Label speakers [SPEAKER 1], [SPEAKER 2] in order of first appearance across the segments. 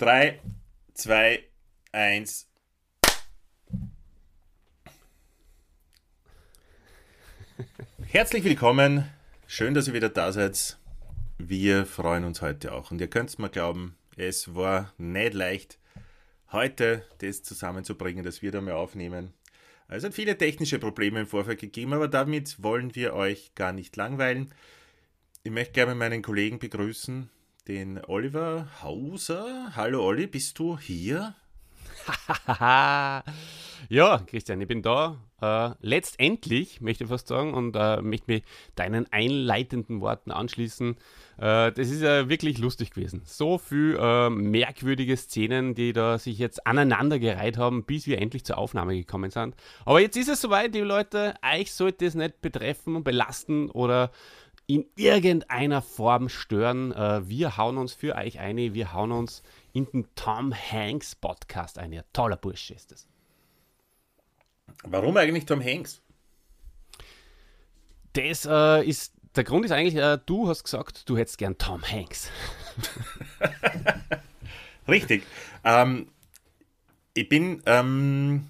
[SPEAKER 1] 3, 2, 1. Herzlich willkommen. Schön, dass ihr wieder da seid. Wir freuen uns heute auch. Und ihr könnt es mal glauben, es war nicht leicht, heute das zusammenzubringen, dass wir da mal aufnehmen. Es hat viele technische Probleme im Vorfeld gegeben, aber damit wollen wir euch gar nicht langweilen. Ich möchte gerne meinen Kollegen begrüßen, den Oliver Hauser. Hallo Olli, bist du hier?
[SPEAKER 2] ja, Christian, ich bin da. Äh, letztendlich, möchte ich fast sagen, und äh, möchte mich deinen einleitenden Worten anschließen. Äh, das ist ja wirklich lustig gewesen. So viel äh, merkwürdige Szenen, die da sich jetzt aneinandergereiht haben, bis wir endlich zur Aufnahme gekommen sind. Aber jetzt ist es soweit, die Leute, euch sollte es nicht betreffen und belasten oder in irgendeiner Form stören. Äh, wir hauen uns für euch ein, wir hauen uns in den Tom Hanks Podcast ein. Ja, toller Bursche ist das.
[SPEAKER 1] Warum eigentlich Tom Hanks?
[SPEAKER 2] Das äh, ist, der Grund ist eigentlich, äh, du hast gesagt, du hättest gern Tom Hanks.
[SPEAKER 1] Richtig. Ähm, ich bin ähm,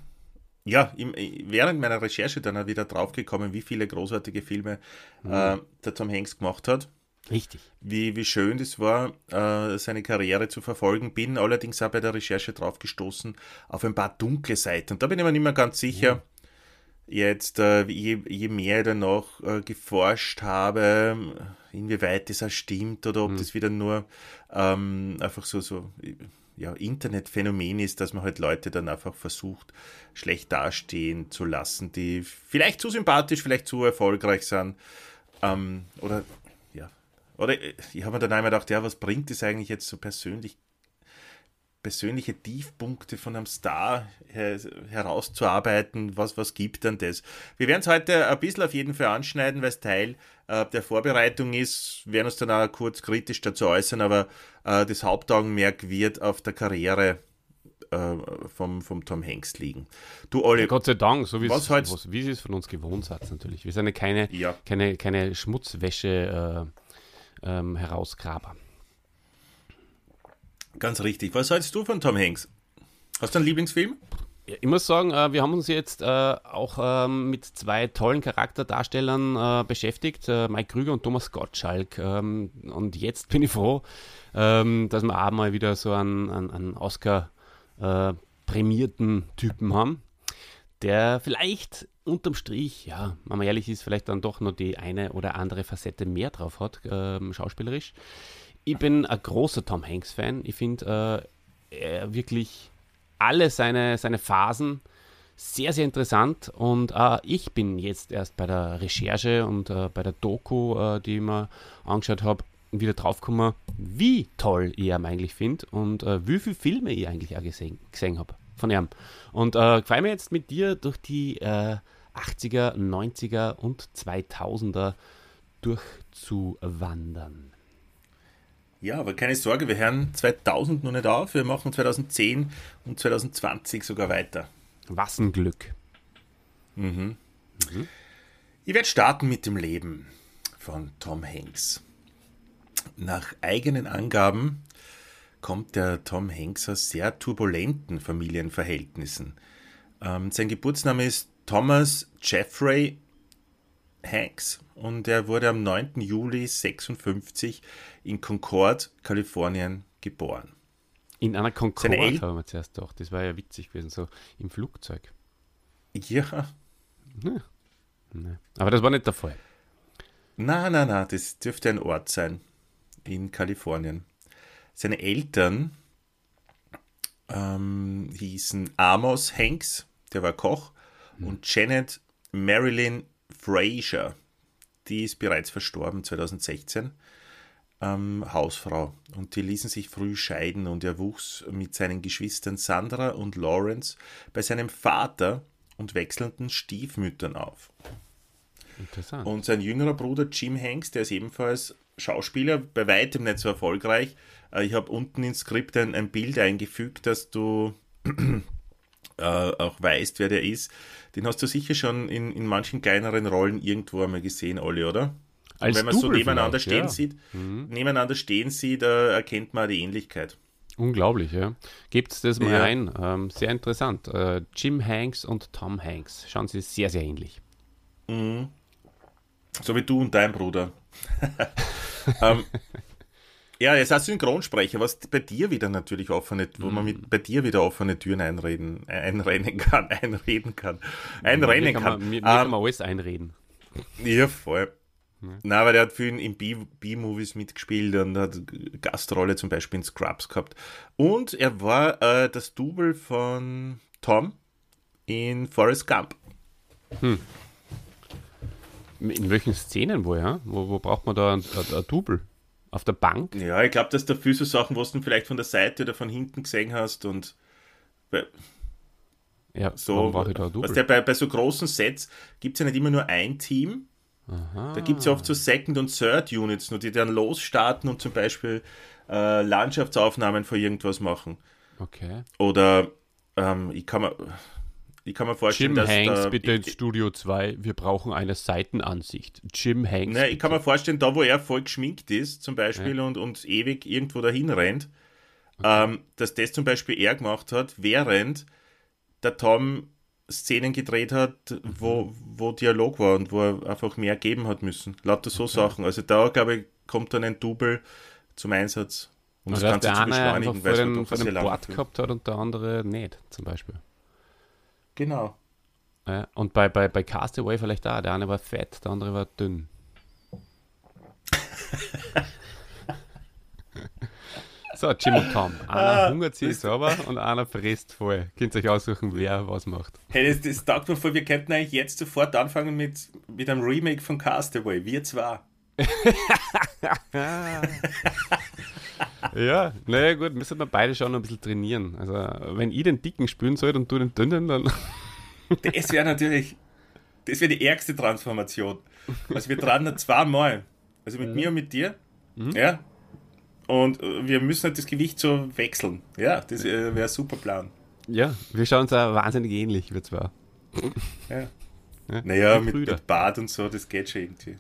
[SPEAKER 1] ja, im, während meiner Recherche dann wieder draufgekommen, wie viele großartige Filme mhm. äh, der Tom Hanks gemacht hat.
[SPEAKER 2] Richtig.
[SPEAKER 1] Wie, wie schön das war, äh, seine Karriere zu verfolgen. Bin allerdings auch bei der Recherche drauf gestoßen auf ein paar dunkle Seiten. Und da bin ich mir nicht mehr ganz sicher, mhm. jetzt, äh, je, je, mehr ich danach äh, geforscht habe, inwieweit das auch stimmt oder ob mhm. das wieder nur ähm, einfach so, so ja, Internetphänomen ist, dass man halt Leute dann einfach versucht, schlecht dastehen zu lassen, die vielleicht zu sympathisch, vielleicht zu erfolgreich sind. Ähm, oder ja, oder ich habe mir dann einmal gedacht, ja, was bringt es eigentlich jetzt so persönlich persönliche Tiefpunkte von einem Star her herauszuarbeiten, was, was gibt dann das? Wir werden es heute ein bisschen auf jeden Fall anschneiden, weil es Teil äh, der Vorbereitung ist, wir werden uns dann auch kurz kritisch dazu äußern, aber äh, das Hauptaugenmerk wird auf der Karriere äh, vom, vom Tom Hanks liegen.
[SPEAKER 2] Du, Olli, ja, Gott sei Dank, so wie es, was, wie es von uns gewohnt hat natürlich. Wir sind ja keine, ja. keine, keine Schmutzwäsche äh, ähm, Herausgraber.
[SPEAKER 1] Ganz richtig. Was hältst du von Tom Hanks? Hast du einen Lieblingsfilm?
[SPEAKER 2] Ich muss sagen, äh, wir haben uns jetzt äh, auch ähm, mit zwei tollen Charakterdarstellern äh, beschäftigt, Mike Krüger und Thomas Gottschalk. Ähm, und jetzt bin ich froh, ähm, dass wir auch mal wieder so einen, einen Oscar-prämierten Typen haben, der vielleicht unterm Strich, ja, wenn man ehrlich ist, vielleicht dann doch noch die eine oder andere Facette mehr drauf hat, schauspielerisch ich bin ein großer Tom Hanks-Fan. Ich finde äh, wirklich alle seine, seine Phasen sehr, sehr interessant. Und äh, ich bin jetzt erst bei der Recherche und äh, bei der Doku, äh, die ich mir angeschaut habe, wieder draufgekommen, wie toll ich ihn eigentlich finde und äh, wie viele Filme ich eigentlich auch gesehen, gesehen habe von ihm. Und äh, freue mich jetzt mit dir durch die 80er, 90er und 2000er durchzuwandern.
[SPEAKER 1] Ja, aber keine Sorge, wir hören 2000 noch nicht auf. Wir machen 2010 und 2020 sogar weiter.
[SPEAKER 2] Was ein Glück.
[SPEAKER 1] Mhm. Mhm. Ich werde starten mit dem Leben von Tom Hanks. Nach eigenen Angaben kommt der Tom Hanks aus sehr turbulenten Familienverhältnissen. Ähm, sein Geburtsname ist Thomas Jeffrey Hanks und er wurde am 9. Juli 56 in Concord, Kalifornien geboren.
[SPEAKER 2] In einer Concorde haben wir zuerst gedacht. Das war ja witzig gewesen, so im Flugzeug.
[SPEAKER 1] Ja.
[SPEAKER 2] Nee. Nee. Aber das war nicht der Fall.
[SPEAKER 1] Na, na, na, das dürfte ein Ort sein in Kalifornien. Seine Eltern ähm, hießen Amos Hanks, der war Koch, hm. und Janet Marilyn Fraser, die ist bereits verstorben 2016, ähm, Hausfrau. Und die ließen sich früh scheiden und er wuchs mit seinen Geschwistern Sandra und Lawrence bei seinem Vater und wechselnden Stiefmüttern auf. Interessant. Und sein jüngerer Bruder Jim Hanks, der ist ebenfalls Schauspieler, bei weitem nicht so erfolgreich. Äh, ich habe unten ins Skript ein, ein Bild eingefügt, dass du äh, auch weißt, wer der ist. Den hast du sicher schon in, in manchen kleineren Rollen irgendwo einmal gesehen, Olli, oder?
[SPEAKER 2] Als
[SPEAKER 1] wenn man
[SPEAKER 2] Double
[SPEAKER 1] so nebeneinander stehen
[SPEAKER 2] ja.
[SPEAKER 1] sieht,
[SPEAKER 2] Mhm.
[SPEAKER 1] nebeneinander stehen sieht, äh, erkennt man die Ähnlichkeit.
[SPEAKER 2] Unglaublich, ja. Gebt das mal
[SPEAKER 1] Ja.
[SPEAKER 2] rein. Ähm, sehr interessant. Äh, Jim Hanks und Tom Hanks. Schauen sie sehr, sehr ähnlich.
[SPEAKER 1] Mhm. So wie du und dein Bruder. ähm, ja, jetzt als Synchronsprecher, was bei dir wieder natürlich offene, wo man mit bei dir wieder offene Türen einreden, einrennen kann, einreden kann, einrennen kann.
[SPEAKER 2] man, mir, mir
[SPEAKER 1] Ähm,
[SPEAKER 2] kann man alles einreden.
[SPEAKER 1] Ja, voll. Na, aber der hat viel in B-Movies mitgespielt und hat Gastrolle zum Beispiel in Scrubs gehabt. Und er war äh, das Double von Tom in Forrest Gump.
[SPEAKER 2] In welchen Szenen wo, ja? Wo, wo braucht man da ein, ein, ein Double? Auf der Bank?
[SPEAKER 1] Ja, ich glaube, dass da viel so Sachen, was du vielleicht von der Seite oder von hinten gesehen hast und
[SPEAKER 2] Ja,
[SPEAKER 1] so,
[SPEAKER 2] brauche ich da Double?
[SPEAKER 1] der bei, bei so großen Sets gibt es ja nicht immer nur ein Team.
[SPEAKER 2] Aha.
[SPEAKER 1] Da gibt es ja oft so Second- und Third-Units, nur die dann losstarten und zum Beispiel äh, Landschaftsaufnahmen von irgendwas machen.
[SPEAKER 2] Okay.
[SPEAKER 1] Oder ähm, ich, kann mir, ich kann mir vorstellen,
[SPEAKER 2] Jim
[SPEAKER 1] dass
[SPEAKER 2] Hanks,
[SPEAKER 1] da,
[SPEAKER 2] bitte
[SPEAKER 1] ich,
[SPEAKER 2] ins Studio 2. Wir brauchen eine Seitenansicht. Jim Hanks.
[SPEAKER 1] ne, ich kann mir vorstellen, da wo er voll geschminkt ist, zum Beispiel, und, und ewig irgendwo dahin rennt, ähm, dass das zum Beispiel er gemacht hat, während der Tom Szenen gedreht hat, wo, wo Dialog war und wo er einfach mehr geben hat müssen. Lauter so Sachen. Also da, glaube ich, kommt dann ein Double zum Einsatz, um das
[SPEAKER 2] Oder dass
[SPEAKER 1] Ganze
[SPEAKER 2] der
[SPEAKER 1] zu beschleunigen, weil es doch
[SPEAKER 2] vor dem
[SPEAKER 1] Film-
[SPEAKER 2] gehabt hat und der andere nicht, zum Beispiel.
[SPEAKER 1] Genau.
[SPEAKER 2] Ja, und bei, bei, bei Castaway vielleicht auch. Der eine war fett, der andere war dünn. so, Jim und Tom. Einer
[SPEAKER 1] Ah,
[SPEAKER 2] hungert sich sauber und einer frisst voll. Könnt ihr euch aussuchen, wer was macht.
[SPEAKER 1] Hey, das, das taugt mir vor, wir könnten eigentlich jetzt sofort anfangen mit, mit einem Remake von Castaway. Wir zwar.
[SPEAKER 2] Ja, naja gut, müssen wir beide schon ein bisschen trainieren. Also wenn ich den Dicken spielen soll und du den Dünnen, dann
[SPEAKER 1] Das wäre natürlich, das wäre die ärgste Transformation. Also wir tragen da zweimal. Also mit mir und mit dir. Ja. Und äh, wir müssen halt das Gewicht so wechseln. Ja, das äh, wäre ein super Plan.
[SPEAKER 2] ja, wir schauen uns auch wahnsinnig ähnlich, wir zwar.
[SPEAKER 1] Ja.
[SPEAKER 2] Ja,
[SPEAKER 1] Naja, mit, mit Bart und so, das geht schon irgendwie.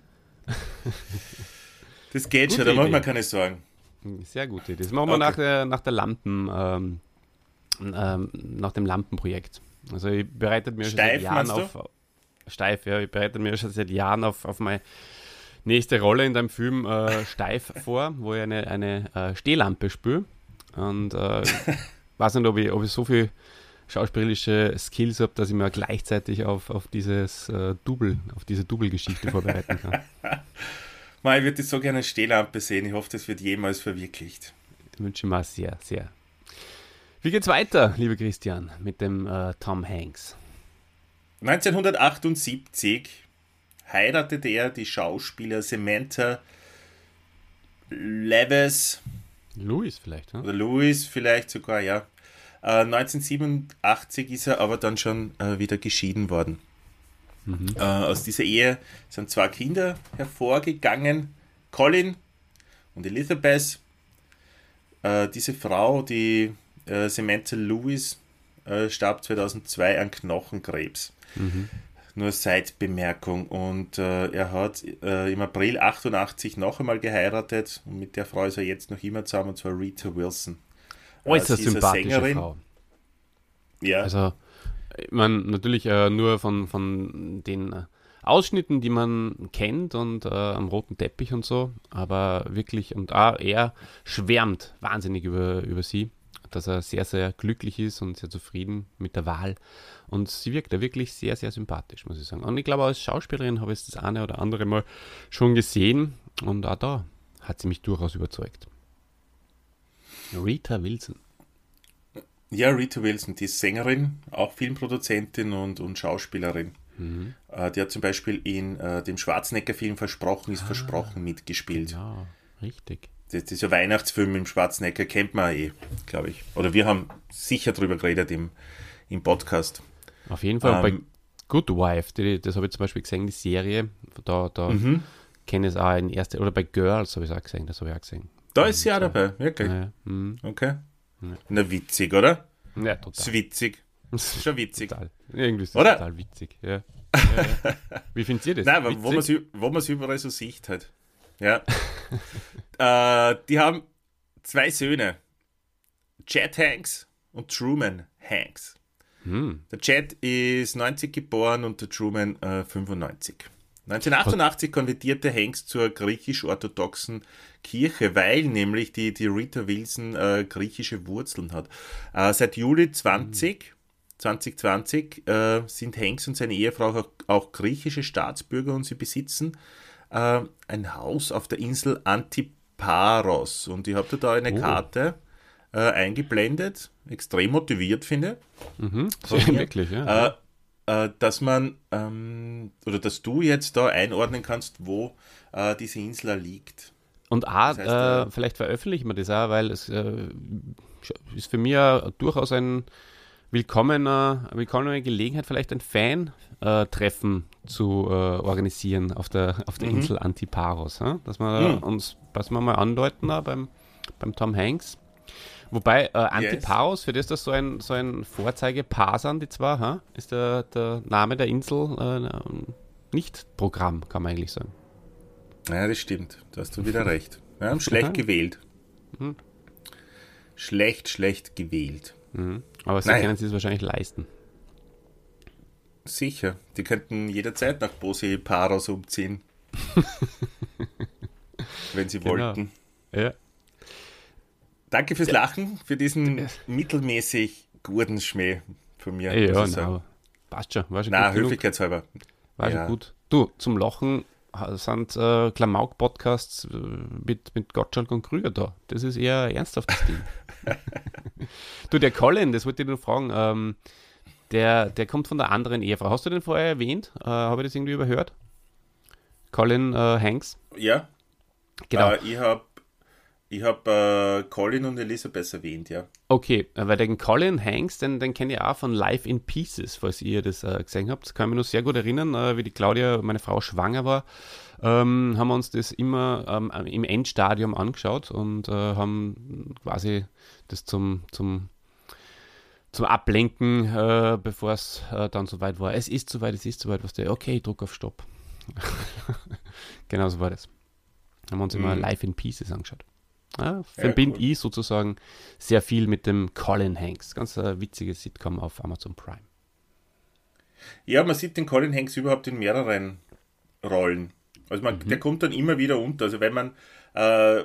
[SPEAKER 1] Das geht schon,
[SPEAKER 2] Gute
[SPEAKER 1] da macht man keine Sorgen.
[SPEAKER 2] Sehr gute Idee. Das machen wir
[SPEAKER 1] Okay.
[SPEAKER 2] nach der, nach der Lampen, ähm, ähm, nach dem Lampenprojekt. Also ich bereitet mir schon seit
[SPEAKER 1] Steif,
[SPEAKER 2] Jahren auf. Steif, ja, ich bereite mir schon seit Jahren auf, auf meine nächste Rolle in deinem Film äh, Steif vor, wo ich eine, eine äh, Stehlampe spüre. Und äh, weiß nicht, ob ich, ob ich so viel schauspielerische Skills habe, dass ich mir gleichzeitig auf, auf dieses äh, Double, auf diese Double-Geschichte vorbereiten kann.
[SPEAKER 1] Man, ich würde so gerne eine Stehlampe sehen. Ich hoffe, das wird jemals verwirklicht.
[SPEAKER 2] Ich wünsche mir sehr, sehr. Wie geht's weiter, lieber Christian, mit dem äh, Tom Hanks?
[SPEAKER 1] 1978 heiratete er die Schauspieler Samantha Levis
[SPEAKER 2] Louis vielleicht, hm?
[SPEAKER 1] oder Louis vielleicht sogar, ja. Äh, 1987 ist er aber dann schon äh, wieder geschieden worden. Äh, aus dieser Ehe sind zwei Kinder hervorgegangen, Colin und Elizabeth. Äh, diese Frau, die äh, Samantha Lewis, äh, starb 2002 an Knochenkrebs. Nur Seitbemerkung. Und äh, er hat äh, im April 88 noch einmal geheiratet und mit der Frau ist er jetzt noch immer zusammen, und zwar Rita Wilson.
[SPEAKER 2] Äußerst
[SPEAKER 1] eine
[SPEAKER 2] sympathische
[SPEAKER 1] Sängerin.
[SPEAKER 2] Frau.
[SPEAKER 1] Ja,
[SPEAKER 2] Also, ich meine, natürlich äh, nur von, von den äh, Ausschnitten, die man kennt und äh, am roten Teppich und so, aber wirklich, und auch er schwärmt wahnsinnig über, über sie, dass er sehr, sehr glücklich ist und sehr zufrieden mit der Wahl. Und sie wirkt da wirklich sehr, sehr sympathisch, muss ich sagen. Und ich glaube, als Schauspielerin habe ich das eine oder andere Mal schon gesehen und auch da hat sie mich durchaus überzeugt. Rita Wilson.
[SPEAKER 1] Ja, Rita Wilson, die ist Sängerin, auch Filmproduzentin und, und Schauspielerin.
[SPEAKER 2] Mhm.
[SPEAKER 1] Äh, die hat zum Beispiel in äh, dem Schwarzenegger-Film Versprochen ist Versprochen mitgespielt.
[SPEAKER 2] Ja, richtig.
[SPEAKER 1] Das, ja Weihnachtsfilm im Schwarzenegger, kennt man eh, glaube ich. Oder wir haben sicher drüber geredet im, im Podcast.
[SPEAKER 2] Auf jeden Fall.
[SPEAKER 1] Ähm,
[SPEAKER 2] bei Good Wife, die, das habe ich zum Beispiel gesehen, die Serie, da, da
[SPEAKER 1] Mhm.
[SPEAKER 2] kenne es auch in erster, oder bei Girls habe ich es auch gesehen, das habe ich auch gesehen.
[SPEAKER 1] Da ist sie auch dabei, wirklich.
[SPEAKER 2] Ja, mhm.
[SPEAKER 1] Okay. Na, witzig, oder?
[SPEAKER 2] ja
[SPEAKER 1] Ist
[SPEAKER 2] total.
[SPEAKER 1] witzig. Ist schon witzig.
[SPEAKER 2] total. Irgendwie ist das
[SPEAKER 1] Oder?
[SPEAKER 2] total witzig. Ja. Ja. Wie findet ihr das?
[SPEAKER 1] Nein, aber wo man es überall so sieht halt. Ja. äh, die haben zwei Söhne. Chad Hanks und Truman Hanks.
[SPEAKER 2] Hm.
[SPEAKER 1] Der Chad ist 90 geboren und der Truman äh, 95. 1988 konvertierte Hanks zur griechisch-orthodoxen Kirche, weil nämlich die, die Rita Wilson äh, griechische Wurzeln hat. Äh, seit Juli 20, 2020 äh, sind Hanks und seine Ehefrau auch, auch griechische Staatsbürger und sie besitzen äh, ein Haus auf der Insel Antiparos. Und ich habe da eine
[SPEAKER 2] Oh.
[SPEAKER 1] Karte äh, eingeblendet, extrem motiviert finde
[SPEAKER 2] Mhm. Sehr
[SPEAKER 1] mir?
[SPEAKER 2] wirklich, ja.
[SPEAKER 1] äh, dass man ähm, oder dass du jetzt da einordnen kannst, wo äh, diese Insel liegt.
[SPEAKER 2] Und A,
[SPEAKER 1] Das heißt,
[SPEAKER 2] äh,
[SPEAKER 1] äh,
[SPEAKER 2] vielleicht veröffentlichen wir das auch, weil es äh, ist für mich durchaus ein willkommener, eine willkommene Gelegenheit, vielleicht ein Fan-Treffen zu äh, organisieren auf der, auf der
[SPEAKER 1] Mhm.
[SPEAKER 2] Insel Antiparos. Ja? Dass wir
[SPEAKER 1] Mhm.
[SPEAKER 2] uns, was wir mal andeuten da beim, beim Tom Hanks. Wobei äh, Antiparos, für das das so ein, so ein Vorzeigepaar sind, die zwei, ha? ist der, der Name der Insel äh, nicht Programm, kann man eigentlich sagen.
[SPEAKER 1] Ja, das stimmt. Da hast du wieder recht. Wir haben schlecht gewählt.
[SPEAKER 2] Mhm.
[SPEAKER 1] Schlecht, schlecht gewählt.
[SPEAKER 2] Mhm. Aber sie
[SPEAKER 1] Naja.
[SPEAKER 2] können es wahrscheinlich leisten.
[SPEAKER 1] Sicher. Die könnten jederzeit nach Bosi Paros umziehen. wenn sie
[SPEAKER 2] Genau.
[SPEAKER 1] wollten.
[SPEAKER 2] Ja.
[SPEAKER 1] Danke fürs Lachen, für diesen mittelmäßig guten Schmäh von mir.
[SPEAKER 2] Ja,
[SPEAKER 1] muss
[SPEAKER 2] ja
[SPEAKER 1] ich sagen.
[SPEAKER 2] na, passt schon. War schon
[SPEAKER 1] Na, höflichkeitshalber.
[SPEAKER 2] War
[SPEAKER 1] ja.
[SPEAKER 2] schon gut. Du, zum Lachen sind äh, Klamauk-Podcasts äh, mit, mit Gottschalk und Krüger da. Das ist eher ein ernsthaftes Ding. du, der Colin, das wollte ich nur fragen, ähm, der, der kommt von der anderen Ehefrau. Hast du den vorher erwähnt? Äh, Habe ich das irgendwie überhört? Colin äh, Hanks?
[SPEAKER 1] Ja,
[SPEAKER 2] Genau.
[SPEAKER 1] Äh, ich habe ich hab, äh, Colin und Elisabeth erwähnt, ja.
[SPEAKER 2] Okay, äh, weil den Colin Hanks, den, den kenne ich auch von Life in Pieces, falls ihr das äh, gesehen habt. Kann ich mich noch sehr gut erinnern, äh, wie die Claudia, meine Frau, schwanger war. Ähm, haben wir uns das immer ähm, im Endstadium angeschaut und äh, haben quasi das zum, zum, zum Ablenken, äh, bevor es äh, dann soweit war. Es ist soweit, es ist soweit, was der, okay, ich drück auf Stopp. genau so war das. Haben wir uns immer
[SPEAKER 1] Mhm.
[SPEAKER 2] Life in Pieces angeschaut. Ja,
[SPEAKER 1] Ja,
[SPEAKER 2] verbinde
[SPEAKER 1] cool.
[SPEAKER 2] ich sozusagen sehr viel mit dem Colin Hanks. Ganz ein witziges Sitcom auf Amazon Prime.
[SPEAKER 1] Ja, man sieht den Colin Hanks überhaupt in mehreren Rollen. Also man,
[SPEAKER 2] Mhm.
[SPEAKER 1] der kommt dann immer wieder unter. Also wenn man äh,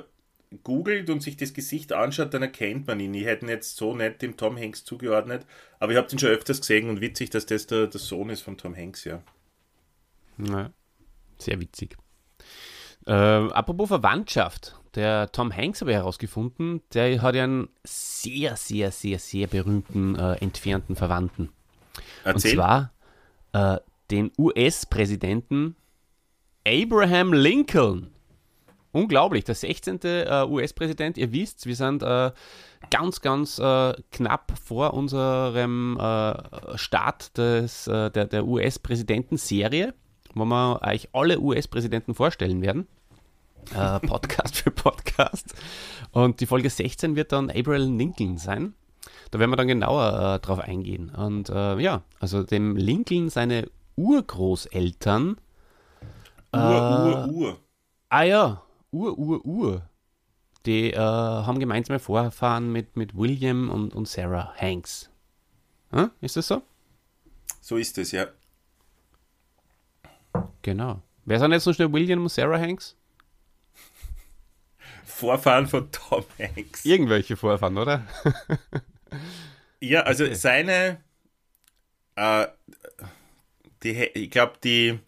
[SPEAKER 1] googelt und sich das Gesicht anschaut, dann erkennt man ihn. Ich hätte ihn jetzt so nicht dem Tom Hanks zugeordnet, aber ich habe ihn schon öfters gesehen und witzig, dass das der, der Sohn ist von Tom Hanks, ja.
[SPEAKER 2] Ja, sehr witzig. Äh, apropos Verwandtschaft. Der Tom Hanks habe ich herausgefunden, der hat ja einen sehr, sehr, sehr, sehr berühmten äh, entfernten Verwandten.
[SPEAKER 1] Erzähl.
[SPEAKER 2] Und zwar äh, den US-Präsidenten Abraham Lincoln. Unglaublich, der 16. Äh, US-Präsident. Ihr wisst, wir sind äh, ganz, ganz äh, knapp vor unserem äh, Start des, äh, der, der US-Präsidenten-Serie, wo wir euch alle US-Präsidenten vorstellen werden. Äh, Podcast für Podcast. Und die Folge 16 wird dann Abraham Lincoln sein. Da werden wir dann genauer äh, drauf eingehen. Und äh, ja, also dem Lincoln seine Urgroßeltern.
[SPEAKER 1] Ur, Ur, Ur.
[SPEAKER 2] Ah ja, Ur, Ur, Ur. Die äh, haben gemeinsame Vorfahren mit, mit William und, und Sarah Hanks. Hm? Ist das so?
[SPEAKER 1] So ist es, ja.
[SPEAKER 2] Genau. Wer sind jetzt noch schnell William und Sarah Hanks?
[SPEAKER 1] Vorfahren von Tom Hanks.
[SPEAKER 2] Irgendwelche Vorfahren, oder?
[SPEAKER 1] Ja, also seine, äh, die, ich glaube, die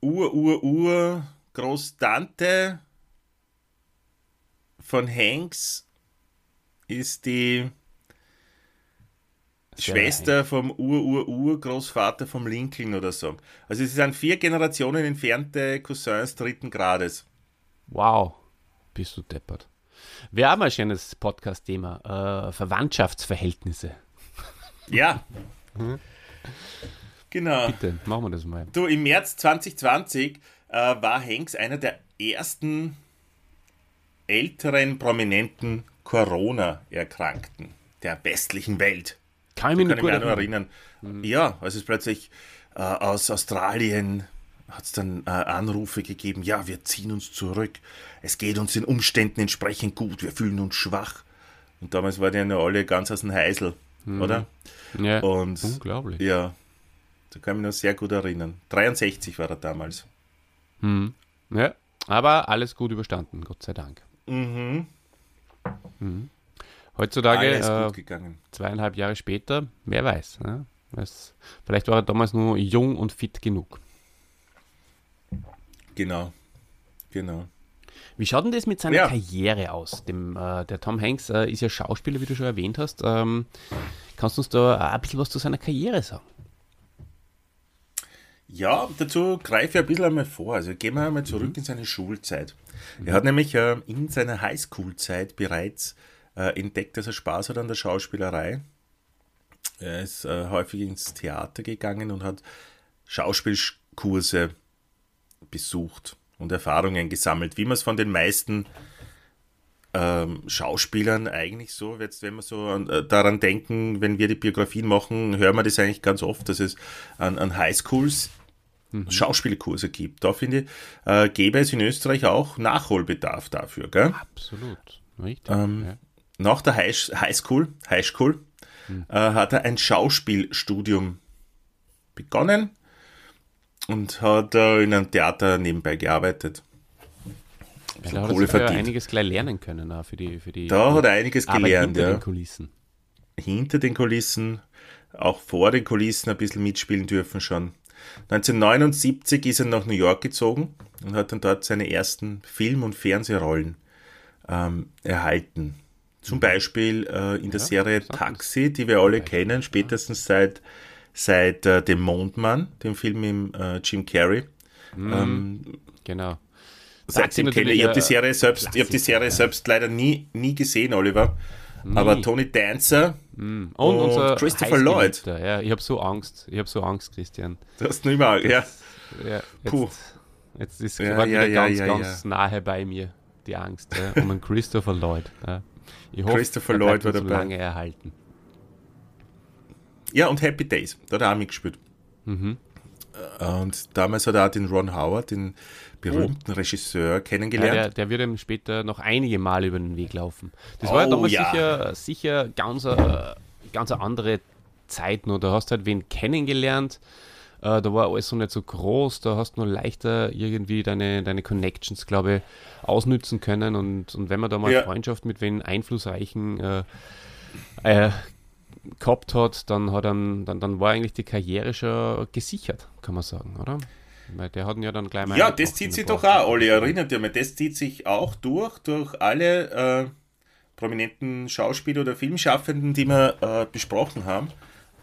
[SPEAKER 1] Ur-Ur-Ur-Großtante von Hanks ist die
[SPEAKER 2] Sarah
[SPEAKER 1] Schwester vom Ur-Ur-Ur-Großvater vom Lincoln oder so. Also es sind vier Generationen entfernte Cousins dritten Grades.
[SPEAKER 2] Wow, bist du deppert. Auch mal ein schönes Podcast-Thema. Äh, Verwandtschaftsverhältnisse.
[SPEAKER 1] Ja. Genau.
[SPEAKER 2] Bitte, machen wir das mal.
[SPEAKER 1] Du, im März 2020 äh, war Hanks einer der ersten älteren prominenten Corona-Erkrankten der westlichen Welt.
[SPEAKER 2] Kann ich mich
[SPEAKER 1] kann ich mich noch
[SPEAKER 2] erinnern.
[SPEAKER 1] erinnern. Ja, als es plötzlich äh, aus Australien hat es dann äh, Anrufe gegeben, ja, wir ziehen uns zurück. Es geht uns den Umständen entsprechend gut, wir fühlen uns schwach. Und damals waren die ja alle ganz aus dem Heisel, oder?
[SPEAKER 2] Ja,
[SPEAKER 1] Und
[SPEAKER 2] unglaublich.
[SPEAKER 1] ja, da kann ich mich noch sehr gut erinnern. 63 war er damals.
[SPEAKER 2] Mhm. Ja, aber alles gut überstanden, Gott sei Dank.
[SPEAKER 1] Mhm.
[SPEAKER 2] Heutzutage,
[SPEAKER 1] Alles
[SPEAKER 2] äh,
[SPEAKER 1] gut gegangen.
[SPEAKER 2] zweieinhalb Jahre später, wer weiß. Ne? Es, vielleicht war er damals nur jung und fit genug.
[SPEAKER 1] Genau. Genau.
[SPEAKER 2] Wie schaut denn das mit seiner
[SPEAKER 1] Ja.
[SPEAKER 2] Karriere aus? Dem, äh, der Tom Hanks äh, ist ja Schauspieler, wie du schon erwähnt hast. Ähm, kannst du uns da ein bisschen was zu seiner Karriere sagen?
[SPEAKER 1] Ja, dazu greife ich ein bisschen einmal vor. Also gehen wir einmal zurück in seine Schulzeit. Er hat nämlich äh, in seiner Highschool-Zeit bereits äh, entdeckt, dass er Spaß hat an der Schauspielerei. Er ist äh, häufig ins Theater gegangen und hat Schauspielkurse besucht und Erfahrungen gesammelt, wie man es von den meisten ähm, Schauspielern eigentlich so, jetzt wenn wir so an, äh, daran denken, wenn wir die Biografien machen, hören wir das eigentlich ganz oft, dass es an, an Highschools Schauspielkurse gibt. Da finde ich, äh, gäbe es in Österreich auch Nachholbedarf dafür. Gell?
[SPEAKER 2] Absolut. Richtig.
[SPEAKER 1] Ähm,
[SPEAKER 2] ja.
[SPEAKER 1] Nach der High Highschool, Highschool äh, hat er ein Schauspielstudium begonnen und hat äh, in einem Theater nebenbei gearbeitet.
[SPEAKER 2] Hat er
[SPEAKER 1] Kohle
[SPEAKER 2] sicher
[SPEAKER 1] verdient.
[SPEAKER 2] einiges gleich lernen können auch für die, für die
[SPEAKER 1] Da hat er einiges
[SPEAKER 2] Arbeit
[SPEAKER 1] gelernt.
[SPEAKER 2] hinter
[SPEAKER 1] Ja.
[SPEAKER 2] den Kulissen.
[SPEAKER 1] hinter den Kulissen, auch vor den Kulissen ein bisschen mitspielen dürfen schon. 1979 ist er nach New York gezogen und hat dann dort seine ersten Film- und Fernsehrollen ähm, erhalten. Zum Beispiel äh, in der
[SPEAKER 2] Ja,
[SPEAKER 1] Serie. Taxi, die wir alle kennen, spätestens seit, seit äh, dem Mondmann, dem Film mit äh, Jim Carrey.
[SPEAKER 2] Genau.
[SPEAKER 1] Seitdem
[SPEAKER 2] Taxi
[SPEAKER 1] kenne ich. Ich habe die Serie selbst, ich habe die Serie
[SPEAKER 2] ja.
[SPEAKER 1] selbst leider nie, nie gesehen, Oliver. Aber Tony Dancer,
[SPEAKER 2] Und,
[SPEAKER 1] Und
[SPEAKER 2] unser
[SPEAKER 1] Christopher Lloyd.
[SPEAKER 2] Ja, ich habe so Angst. Ich habe so Angst, Christian.
[SPEAKER 1] du hast noch immer, ja.
[SPEAKER 2] Ja, jetzt,
[SPEAKER 1] Puh.
[SPEAKER 2] jetzt ist
[SPEAKER 1] Ja, ja, ja,
[SPEAKER 2] ganz, ganz nahe bei mir, die Angst. Ja, um einen Christopher Lloyd. Ich hoffe,
[SPEAKER 1] Christopher
[SPEAKER 2] er
[SPEAKER 1] Lloyd
[SPEAKER 2] uns so lange erhalten.
[SPEAKER 1] Ja, und Happy Days, da hat er auch mitgespielt.
[SPEAKER 2] Mhm.
[SPEAKER 1] Und damals hat er auch den Ron Howard, den berühmten Regisseur,
[SPEAKER 2] Ja,
[SPEAKER 1] kennengelernt.
[SPEAKER 2] der, der wird ihm später noch einige Male über den Weg laufen. Das war ja
[SPEAKER 1] Oh,
[SPEAKER 2] damals
[SPEAKER 1] ja.
[SPEAKER 2] sicher, sicher ganz, äh, ganz eine andere Zeit nur. Da hast du halt wen kennengelernt. Äh, da war alles so nicht so groß. Da hast du nur leichter irgendwie deine, deine Connections, glaube ich, ausnützen können. Und, und wenn man da mal
[SPEAKER 1] Ja.
[SPEAKER 2] Freundschaft mit wen Einflussreichen äh, äh, gehabt hat, dann, hat dann, dann, dann war eigentlich die Karriere schon gesichert, kann man sagen, oder? Weil der hat ihn ja dann gleich mal
[SPEAKER 1] ja, das zieht sich doch auch, Olli, erinnert ihr mich, das zieht sich auch durch, durch alle äh, prominenten Schauspieler oder Filmschaffenden, die wir äh, besprochen haben.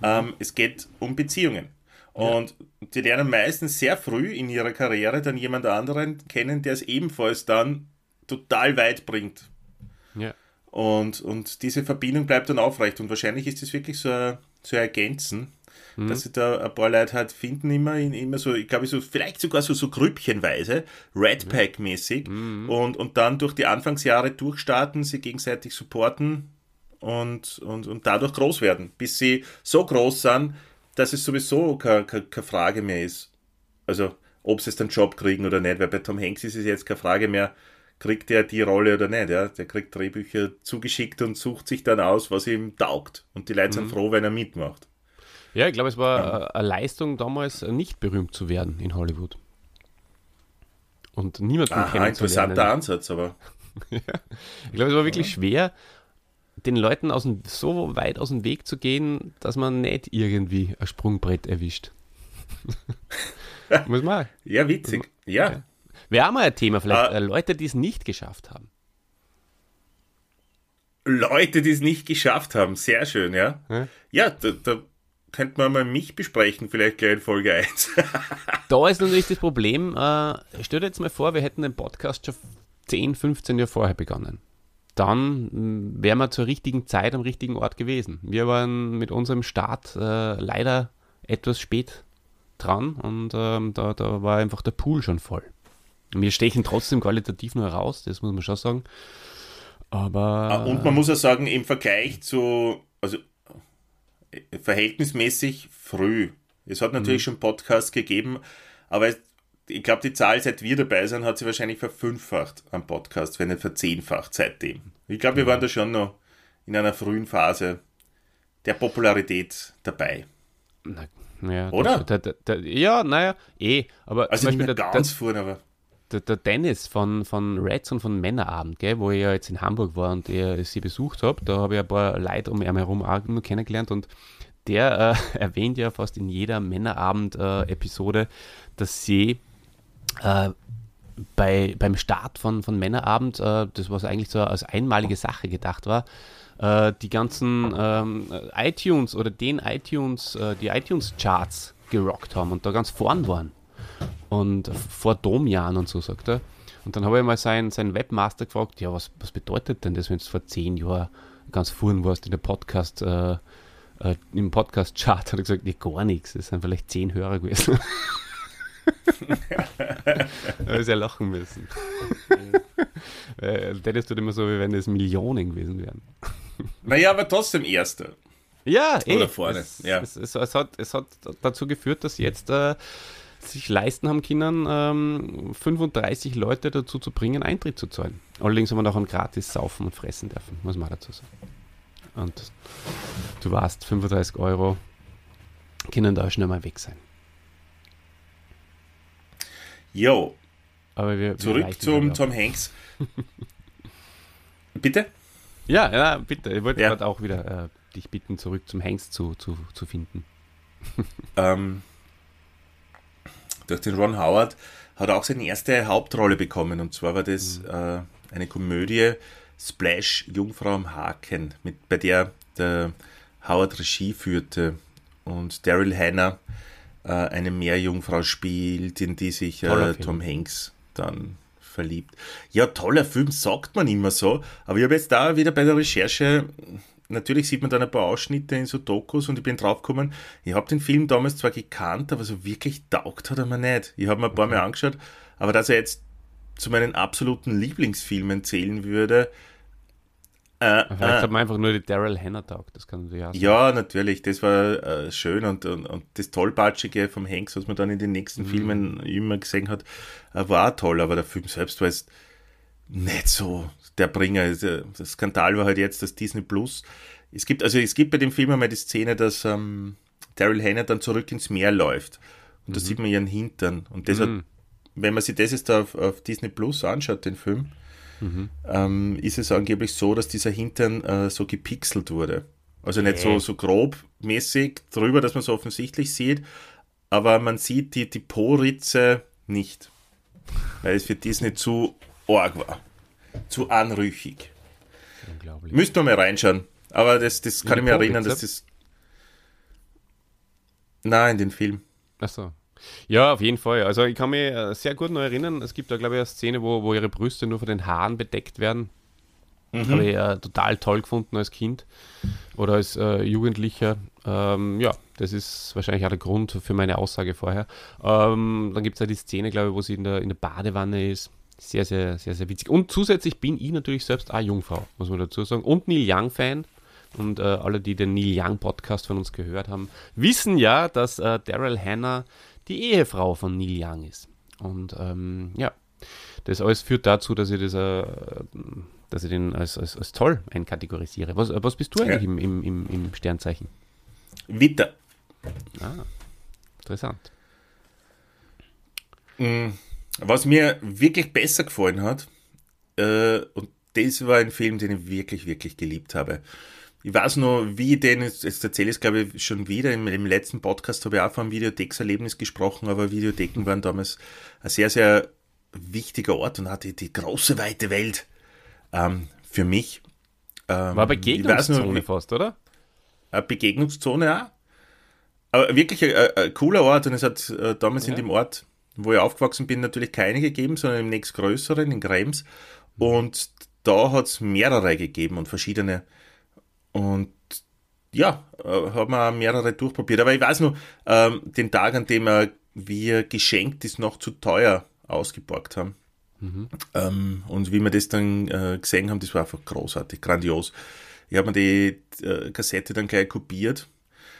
[SPEAKER 1] Ähm, es geht um Beziehungen. Und die lernen meistens sehr früh in ihrer Karriere dann jemand anderen kennen, der es ebenfalls dann total weit bringt.
[SPEAKER 2] Ja.
[SPEAKER 1] Und, und diese Verbindung bleibt dann aufrecht. Und wahrscheinlich ist das wirklich so ein, ein Ergänzen, dass sie da ein paar Leute halt finden, immer, immer so, ich glaube, so, vielleicht sogar so, so grüppchenweise, Red Pack-mäßig, und, und dann durch die Anfangsjahre durchstarten, sie gegenseitig supporten und, und, und dadurch groß werden, bis sie so groß sind, dass es sowieso keine, keine, Frage mehr ist. Also, ob sie jetzt einen Job kriegen oder nicht, weil bei Tom Hanks ist es jetzt keine Frage mehr, kriegt er die Rolle oder nicht. Ja? Der kriegt Drehbücher zugeschickt und sucht sich dann aus, was ihm taugt. Und die Leute sind froh, wenn er mitmacht.
[SPEAKER 2] Ja, ich glaube, es war äh, eine Leistung damals, nicht berühmt zu werden in Hollywood. Und niemanden
[SPEAKER 1] Aha,
[SPEAKER 2] kennenzulernen.
[SPEAKER 1] interessanter Ansatz, aber
[SPEAKER 2] Ich glaube, es war wirklich schwer, den Leuten aus dem, so weit aus dem Weg zu gehen, dass man nicht irgendwie ein Sprungbrett erwischt. Muss man.
[SPEAKER 1] ja, witzig. Ja,
[SPEAKER 2] Wäre auch mal ein Thema, vielleicht
[SPEAKER 1] Ah.
[SPEAKER 2] äh, Leute, die es nicht geschafft haben.
[SPEAKER 1] Leute, die es nicht geschafft haben, sehr schön, ja.
[SPEAKER 2] Ja.
[SPEAKER 1] Ja, da, da könnte man mal mich besprechen, vielleicht gleich in Folge 1.
[SPEAKER 2] Da ist natürlich das Problem, äh, stell dir jetzt mal vor, wir hätten den Podcast schon 10, 15 Jahre vorher begonnen. Dann mh, wären wir zur richtigen Zeit am richtigen Ort gewesen. Wir waren mit unserem Start äh, leider etwas spät dran und ähm, da, da war einfach der Pool schon voll. Wir stechen trotzdem qualitativ nur heraus, das muss man schon sagen. Aber.
[SPEAKER 1] Ah, und man muss auch sagen, im Vergleich zu, also äh, verhältnismäßig früh. Es hat natürlich mhm. schon Podcasts gegeben, aber ich glaube, die Zahl, seit wir dabei sind, hat sich wahrscheinlich verfünffacht am Podcast, wenn nicht verzehnfacht seitdem. Ich glaube, wir waren da schon noch in einer frühen Phase der Popularität dabei.
[SPEAKER 2] Na, ja, Oder? Das, der, der, ja, naja, eh. Aber
[SPEAKER 1] also nicht mehr ganz vorne, aber
[SPEAKER 2] der, der, Dennis von, von Reds und von Männerabend, gell, wo ich ja jetzt in Hamburg war und ich sie besucht habe, da habe ich ein paar Leute um ihn herum auch nur kennengelernt und der äh, erwähnt ja fast in jeder Männerabend-Episode, äh, dass sie äh, bei, beim Start von, von Männerabend, äh, das was eigentlich so als einmalige Sache gedacht war, äh, die ganzen ähm, iTunes oder den iTunes, äh, die iTunes-Charts gerockt haben und da ganz vorn waren und vor Domjahren und so, sagt er. Und dann habe ich mal seinen, seinen Webmaster gefragt, ja, was, was bedeutet denn das, wenn du vor zehn Jahren ganz vorn warst in der Podcast, äh, äh, im Podcast-Chart? Hat er gesagt, nee, gar nichts, das sind vielleicht zehn Hörer gewesen. da habe ich sehr lachen müssen. Dennis tut immer so, wie wenn es Millionen gewesen wären.
[SPEAKER 1] Naja, aber trotzdem Erster.
[SPEAKER 2] Ja,
[SPEAKER 1] eh. Oder vorne.
[SPEAKER 2] Es,
[SPEAKER 1] ja.
[SPEAKER 2] Es, es, es, hat, es hat dazu geführt, dass jetzt äh, sich leisten haben können, ähm, 35 Leute dazu zu bringen, Eintritt zu zahlen. Allerdings haben wir noch ein gratis saufen und fressen dürfen, muss man dazu sagen. Und du warst 35 Euro, können da schnell mal weg sein.
[SPEAKER 1] Jo.
[SPEAKER 2] Aber wir,
[SPEAKER 1] Zurück wir zum Tom Hanks. bitte?
[SPEAKER 2] Ja, ja, bitte. Ich wollte ja. gerade auch wieder äh, dich bitten, zurück zum Hanks zu, zu, zu finden.
[SPEAKER 1] ähm, durch den Ron Howard, hat er auch seine erste Hauptrolle bekommen. Und zwar war das mhm. äh, eine Komödie Splash Jungfrau am Haken, mit, bei der der Howard Regie führte und Daryl Hannah äh, eine Meerjungfrau spielt, in die sich äh, Tom Hanks dann verliebt. Ja, toller Film, sagt man immer so, aber ich habe jetzt da wieder bei der Recherche natürlich sieht man dann ein paar Ausschnitte in so Dokus und ich bin draufgekommen, ich habe den Film damals zwar gekannt, aber so wirklich taugt hat er mir nicht. Ich habe mir ein paar Mal angeschaut, aber dass er jetzt zu meinen absoluten Lieblingsfilmen zählen würde.
[SPEAKER 2] Äh, Vielleicht äh, hat man einfach nur die Daryl Hannah taugt, das kann
[SPEAKER 1] ja sagen. Ja, natürlich, das war äh, schön und, und, und, das Tollpatschige vom Hanks, was man dann in den nächsten mhm. Filmen immer gesehen hat, äh, war toll, aber der Film selbst war jetzt nicht so der Bringer. Also, der Skandal war halt jetzt, dass Disney Plus. Es gibt, also es gibt bei dem Film einmal die Szene, dass ähm, Daryl Hannah dann zurück ins Meer läuft. Und mhm. da sieht man ihren Hintern. Und das mhm. hat, wenn man sich das jetzt auf, auf Disney Plus anschaut, den Film, mhm. ähm, ist es angeblich so, dass dieser Hintern äh, so gepixelt wurde. Also nicht so, so grobmäßig drüber, dass man so offensichtlich sieht, aber man sieht die, die Po-Ritze nicht. Weil es für Disney zu arg war zu anrüchig. Unglaublich. Müsste man mal reinschauen. Aber das, das kann ich mir erinnern, dass das. Nein, in den Film.
[SPEAKER 2] Achso. Ja, auf jeden Fall. Also ich kann mich äh, sehr gut noch erinnern, es gibt da glaube ich eine Szene, wo, wo ihre Brüste nur von den Haaren bedeckt werden. Mhm. Habe ich äh, total toll gefunden als Kind oder als äh, Jugendlicher. Ähm, ja, das ist wahrscheinlich auch der Grund für meine Aussage vorher. Ähm, dann gibt es ja die Szene, glaube ich, wo sie in der, in der Badewanne ist sehr, sehr, sehr, sehr witzig. Und zusätzlich bin ich natürlich selbst auch Jungfrau, muss man dazu sagen. Und Neil Young-Fan. Und äh, alle, die den Neil Young-Podcast von uns gehört haben, wissen ja, dass äh, Daryl Hannah die Ehefrau von Neil Young ist. Und ähm, ja, das alles führt dazu, dass ich, das, äh, dass ich den als, als, als toll einkategorisiere. Was, was bist du eigentlich ja. im, im, im, im Sternzeichen?
[SPEAKER 1] Witter.
[SPEAKER 2] Ah, interessant.
[SPEAKER 1] Mhm. Was mir wirklich besser gefallen hat, äh, und das war ein Film, den ich wirklich, wirklich geliebt habe. Ich weiß nur, wie ich den, jetzt erzähle ich es glaube ich schon wieder, im, im letzten Podcast habe ich auch vom Videothekserlebnis gesprochen, aber Videotheken waren damals ein sehr, sehr wichtiger Ort und hatte die große, weite Welt ähm, für mich.
[SPEAKER 2] Ähm, war Begegnungszone fast, oder?
[SPEAKER 1] Eine Begegnungszone auch. Aber wirklich ein, ein, cooler Ort und es hat äh, damals ja. in dem Ort wo ich aufgewachsen bin, natürlich keine gegeben, sondern im nächstgrößeren, in Krems. Und da hat es mehrere gegeben und verschiedene. Und ja, äh, haben wir mehrere durchprobiert. Aber ich weiß nur, ähm, den Tag, an dem er wie geschenkt ist, noch zu teuer ausgeborgt haben. Mhm. Ähm, und wie wir das dann äh, gesehen haben, das war einfach großartig, grandios. Ich habe mir die äh, Kassette dann gleich kopiert,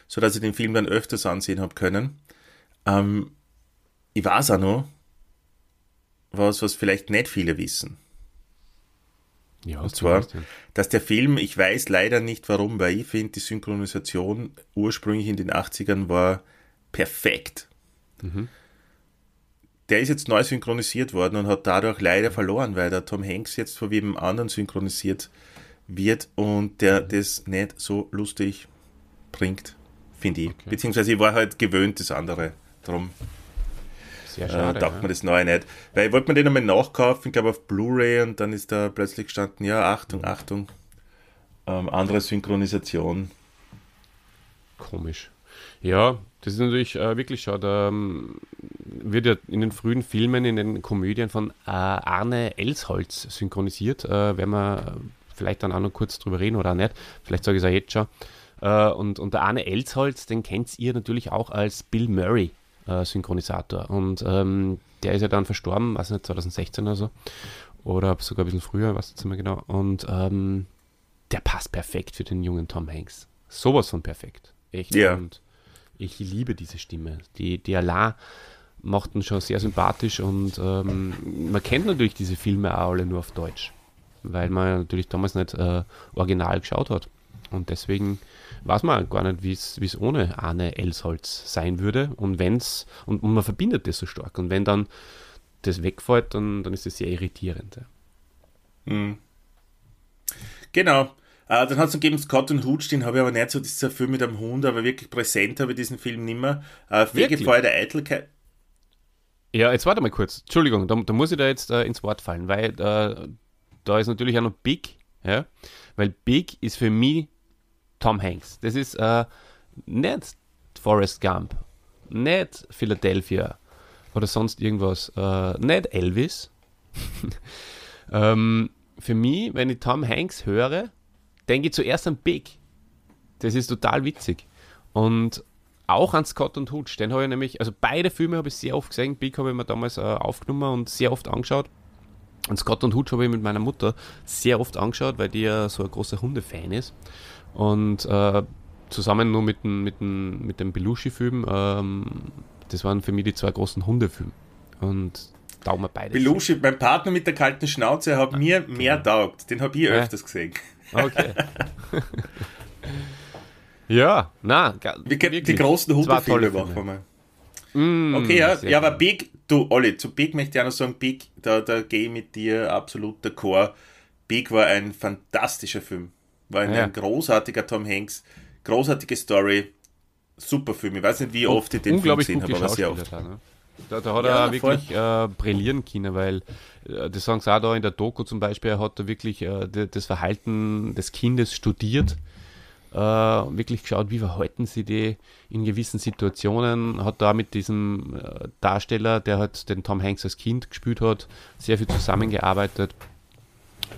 [SPEAKER 1] sodass ich den Film dann öfters ansehen habe können. Ähm, ich weiß auch noch, was, was vielleicht nicht viele wissen. Ja, und zwar, dass der Film, ich weiß leider nicht warum, weil ich finde, die Synchronisation ursprünglich in den 80ern war perfekt. Mhm. Der ist jetzt neu synchronisiert worden und hat dadurch leider verloren, weil der Tom Hanks jetzt von jedem anderen synchronisiert wird und der mhm. das nicht so lustig bringt, finde ich. Okay. Beziehungsweise ich war halt gewöhnt, das andere. Drum sehr schade. Äh, taugt ja. mir das Neue nicht. Weil ich wollte mir den einmal nachkaufen, ich glaube auf Blu-ray und dann ist da plötzlich gestanden, ja, Achtung, Achtung, ähm, andere Synchronisation.
[SPEAKER 2] Komisch. Ja, das ist natürlich äh, wirklich schade. Ähm, wird ja in den frühen Filmen, in den Komödien von äh, Arne Elsholz synchronisiert. Äh, werden wir vielleicht dann auch noch kurz drüber reden oder auch nicht. Vielleicht sage ich es auch jetzt schon. Äh, und, und der Arne Elsholz, den kennt ihr natürlich auch als Bill Murray äh, Synchronisator. Und ähm, der ist ja dann verstorben, weiß nicht, 2016 oder so. Oder sogar ein bisschen früher, weiß nicht mehr genau. Und ähm, der passt perfekt für den jungen Tom Hanks. Sowas von perfekt. Echt. Ja. Und ich liebe diese Stimme. Die, die Allah macht ihn schon sehr sympathisch und ähm, man kennt natürlich diese Filme auch alle nur auf Deutsch, weil man natürlich damals nicht äh, original geschaut hat. Und deswegen weiß man gar nicht, wie es ohne Arne Elsholz sein würde. Und wenn's, und, und man verbindet das so stark. Und wenn dann das wegfällt, dann, dann ist das sehr irritierend.
[SPEAKER 1] Ja. Mhm. Genau. Äh, dann hat es gegeben Scott und Hooch, den habe ich aber nicht so, dieser Film mit einem Hund, aber wirklich präsent habe ich diesen Film nicht mehr. Äh, Fegefeuer der Eitelkeit.
[SPEAKER 2] Ja, jetzt warte mal kurz. Entschuldigung, da, da muss ich da jetzt äh, ins Wort fallen, weil äh, da ist natürlich auch noch Big, ja, weil Big ist für mich Tom Hanks. Das ist äh, nicht Forrest Gump, nicht Philadelphia oder sonst irgendwas, äh, nicht Elvis. ähm, für mich, wenn ich Tom Hanks höre, denke ich zuerst an Big. Das ist total witzig. Und auch an Scott und Hooch, den habe ich nämlich, also beide Filme habe ich sehr oft gesehen. Big habe ich mir damals äh, aufgenommen und sehr oft angeschaut. Und Scott und Hooch habe ich mit meiner Mutter sehr oft angeschaut, weil die ja so ein großer Hundefan ist. Und äh, zusammen nur mit dem, mit dem, mit dem Belushi-Film, ähm, das waren für mich die zwei großen Hundefilme. Und taugen beide.
[SPEAKER 1] Belushi, mein Partner mit der kalten Schnauze, hat mir genau. mehr taugt. Den habe ich ja. öfters gesehen. Okay.
[SPEAKER 2] ja, na,
[SPEAKER 1] wir wirklich. Die großen Hundefilme machen wir. Mm, okay, ja, ja aber Big, du, Olli, zu Big möchte ich auch noch sagen, Big, da, da gehe ich mit dir absolut d'accord. Big war ein fantastischer Film. War ein, ja. ein großartiger Tom Hanks, großartige Story, super Film. Ich weiß nicht, wie oft ich den Film gesehen habe, aber sehr oft. Da, ne?
[SPEAKER 2] da, da, hat ja, er wirklich äh, brillieren können, weil äh, das sagen sie auch da in der Doku zum Beispiel, er hat da wirklich äh, das Verhalten des Kindes studiert. Äh, wirklich geschaut, wie verhalten sie die in gewissen Situationen, hat da mit diesem äh, Darsteller, der halt den Tom Hanks als Kind gespielt hat, sehr viel zusammengearbeitet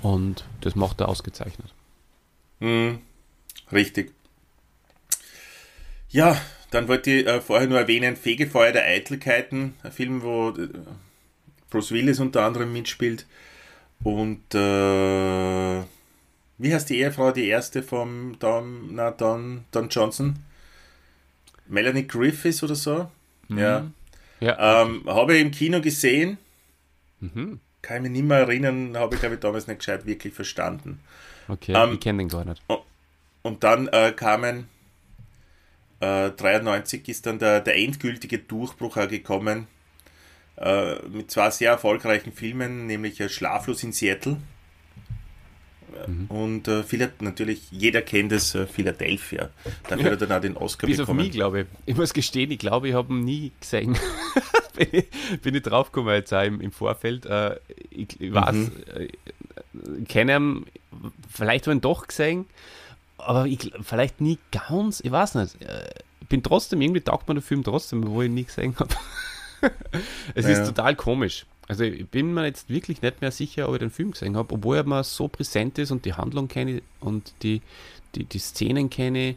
[SPEAKER 2] und das macht er ausgezeichnet.
[SPEAKER 1] Mhm. Richtig. Ja, dann wollte ich äh, vorher nur erwähnen, Fegefeuer der Eitelkeiten, ein Film, wo äh, Bruce Willis unter anderem mitspielt. Und äh, wie heißt die Ehefrau, die erste vom Don, na, Don, Don Johnson? Melanie Griffiths oder so? Mhm. Ja. ja. Ähm, habe ich im Kino gesehen. Mhm. Kann ich mich nicht mehr erinnern, habe ich glaube ich damals nicht gescheit wirklich verstanden.
[SPEAKER 2] Okay, ähm, ich kenne den gar nicht.
[SPEAKER 1] Und dann äh, kamen, äh, 93 ist dann der, der endgültige Durchbruch gekommen äh, mit zwei sehr erfolgreichen Filmen, nämlich äh, Schlaflos in Seattle. Mhm. Und äh, natürlich, jeder kennt es, äh, Philadelphia. Dafür ja. hat er dann auch den Oscar
[SPEAKER 2] Bis bekommen. Bis auf mich, glaube ich. Ich muss gestehen, ich glaube, ich habe ihn nie gesehen. bin, ich, bin ich draufgekommen jetzt auch im, im Vorfeld. Äh, ich, ich weiß, mhm. Kenne ihn, vielleicht habe ich ihn doch gesehen, aber ich, vielleicht nie ganz, ich weiß nicht. Äh, ich bin trotzdem, irgendwie taugt mir der Film trotzdem, wo ich ihn nie gesehen habe. es ja. ist total komisch. Also ich bin mir jetzt wirklich nicht mehr sicher, ob ich den Film gesehen habe, obwohl er mir so präsent ist und die Handlung kenne und die, die, die Szenen kenne,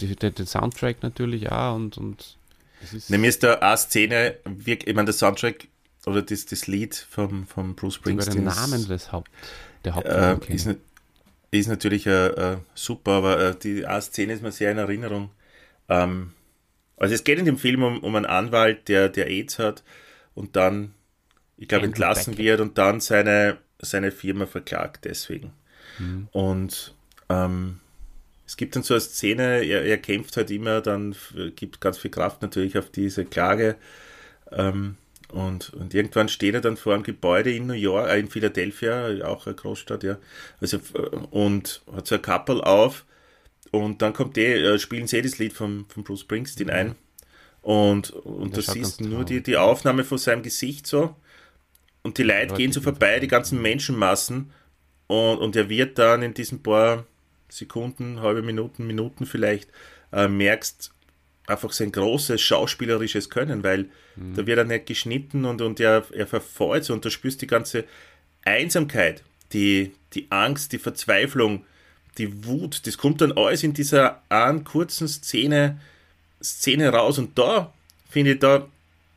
[SPEAKER 2] den Soundtrack natürlich auch und, und
[SPEAKER 1] Nämlich ist da eine Szene, ich meine, der Soundtrack oder das, das Lied vom, vom Bruce Springsteen.
[SPEAKER 2] Der Namen des Haupt, der
[SPEAKER 1] Hauptfigur äh, ist, ist, natürlich äh, äh, super, aber äh, die eine Szene ist mir sehr in Erinnerung. Ähm, also es geht in dem Film um, um einen Anwalt, der, der AIDS hat und dann, ich glaube, entlassen wird und dann seine, seine Firma verklagt deswegen. Mhm. Und ähm, es gibt dann so eine Szene, er, er, kämpft halt immer, dann gibt ganz viel Kraft natürlich auf diese Klage. Ähm, und, und irgendwann steht er dann vor einem Gebäude in New York, äh, in Philadelphia, auch eine Großstadt, ja. Also, äh, und hat so ein Kappel auf. Und dann kommt die, äh, spielen sie das Lied von, von Bruce Springsteen mhm. ein. Und, und du siehst nur die, die Aufnahme von seinem Gesicht so. Und die Leute gehen so vorbei, die ganzen Menschenmassen. Und, und er wird dann in diesen paar Sekunden, halbe Minuten, Minuten vielleicht, äh, merkst einfach sein großes schauspielerisches Können, weil mhm. da wird er nicht geschnitten und, und er, er verfällt so und du spürst die ganze Einsamkeit, die, die Angst, die Verzweiflung, die Wut, das kommt dann alles in dieser einen kurzen Szene, Szene raus und da, finde ich, da,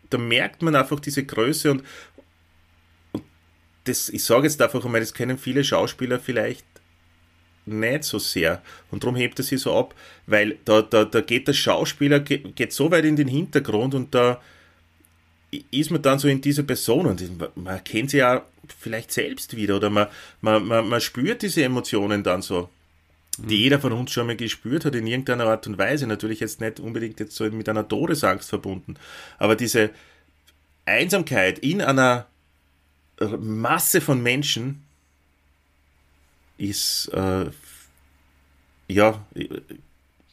[SPEAKER 1] da merkt man einfach diese Größe und, und das, ich sage jetzt einfach einmal, das kennen viele Schauspieler vielleicht nicht so sehr. Und darum hebt er sich so ab, weil da, da, da geht der Schauspieler geht, so weit in den Hintergrund und da ist man dann so in dieser Person und man kennt sie ja vielleicht selbst wieder oder man, man, man, man spürt diese Emotionen dann so, die jeder von uns schon mal gespürt hat in irgendeiner Art und Weise. Natürlich jetzt nicht unbedingt jetzt so mit einer Todesangst verbunden, aber diese Einsamkeit in einer Masse von Menschen, ist äh, ja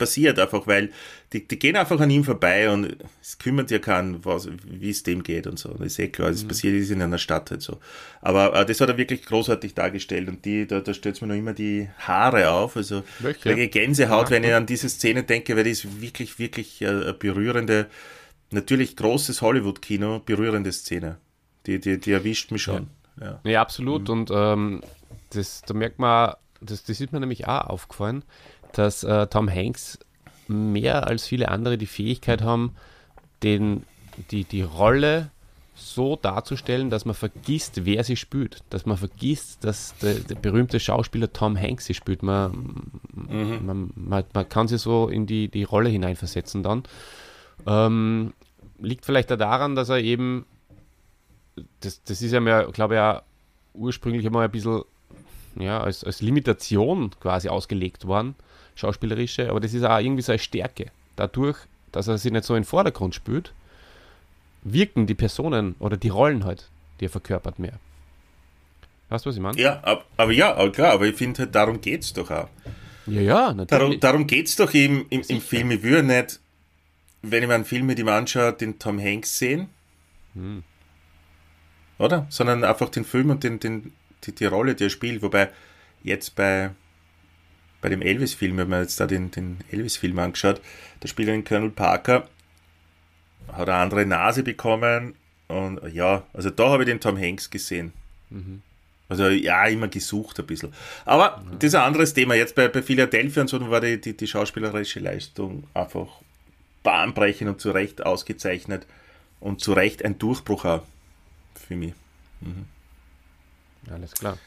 [SPEAKER 1] passiert einfach, weil die, die gehen einfach an ihm vorbei und es kümmert ja keinen, wie es dem geht und so. Das ist eh klar, es mhm. passiert ist in einer Stadt halt so. Aber äh, das hat er wirklich großartig dargestellt und die, da, da stellt mir noch immer die Haare auf. Also Welche? Gänsehaut, ja. wenn ich an diese Szene denke, weil die ist wirklich, wirklich äh, berührende, natürlich großes Hollywood-Kino, berührende Szene. Die, die, die erwischt mich schon.
[SPEAKER 2] Ja, ja. ja absolut. Mhm. Und ähm, das, da merkt man, das, das ist mir nämlich auch aufgefallen, dass äh, Tom Hanks mehr als viele andere die Fähigkeit haben, den, die, die Rolle so darzustellen, dass man vergisst, wer sie spielt. Dass man vergisst, dass der, der berühmte Schauspieler Tom Hanks sie spielt. Man, mhm. man, man, man, kann sie so in die, die Rolle hineinversetzen dann. Ähm, liegt vielleicht auch daran, dass er eben, das, das ist ja, glaube ich, ja ursprünglich einmal ein bisschen ja, als, als Limitation quasi ausgelegt worden, schauspielerische, aber das ist auch irgendwie so eine Stärke. Dadurch, dass er sich nicht so in den Vordergrund spült, wirken die Personen oder die Rollen halt, die er verkörpert, mehr. Weißt du, was ich meine?
[SPEAKER 1] Ja, aber, aber ja, aber klar, aber ich finde halt, darum geht es doch auch.
[SPEAKER 2] Ja, ja,
[SPEAKER 1] natürlich. Darum, darum geht es doch im, im, im Film. Ich würde nicht, wenn ich mir einen Film mit ihm anschaue, den Tom Hanks sehen. Hm. Oder? Sondern einfach den Film und den, den, die, die Rolle, die er spielt. Wobei jetzt bei, bei dem Elvis-Film, wenn man jetzt da den, den Elvis-Film angeschaut, da spielt er den Colonel Parker, hat eine andere Nase bekommen und ja, also da habe ich den Tom Hanks gesehen. Mhm. Also ja, immer gesucht ein bisschen. Aber mhm. das ist ein anderes Thema. Jetzt bei, bei Philadelphia und so war die, die, die schauspielerische Leistung einfach bahnbrechend und zu Recht ausgezeichnet und zu Recht ein Durchbruch auch für mich. Mhm.
[SPEAKER 2] Alles klar.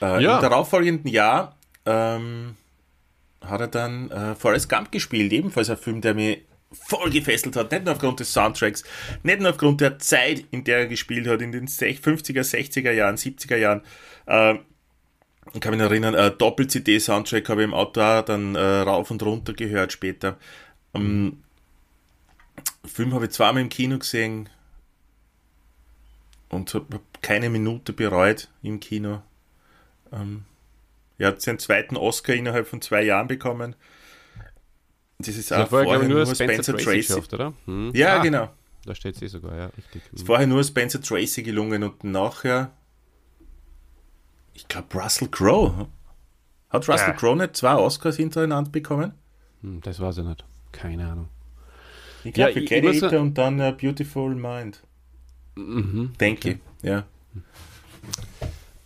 [SPEAKER 1] Äh, ja. Im darauffolgenden Jahr ähm, hat er dann äh, Forrest Gump gespielt, ebenfalls ein Film, der mich voll gefesselt hat, nicht nur aufgrund des Soundtracks, nicht nur aufgrund der Zeit, in der er gespielt hat, in den 50er, 60er Jahren, 70er Jahren. Äh, ich kann mich erinnern, äh, Doppel-CD-Soundtrack habe ich im Auto auch dann äh, rauf und runter gehört später. Ähm, Film habe ich zweimal im Kino gesehen, und habe keine Minute bereut im Kino. Ähm, er hat seinen zweiten Oscar innerhalb von zwei Jahren bekommen. Das ist auch vorher, vorher nur, Spencer, Spencer Tracy. Geschafft, oder? Hm. Ja, ah, genau.
[SPEAKER 2] Da steht sie sogar, ja, richtig.
[SPEAKER 1] Ist hm. vorher nur Spencer Tracy gelungen und nachher, ich glaube, Russell Crowe. Hat Russell ja. Crowe nicht zwei Oscars hintereinander bekommen?
[SPEAKER 2] Hm, das weiß ich nicht. Keine Ahnung.
[SPEAKER 1] Ich glaube, ja, für Gladiator und dann uh, Beautiful Mind. Mhm, Denke okay. ja.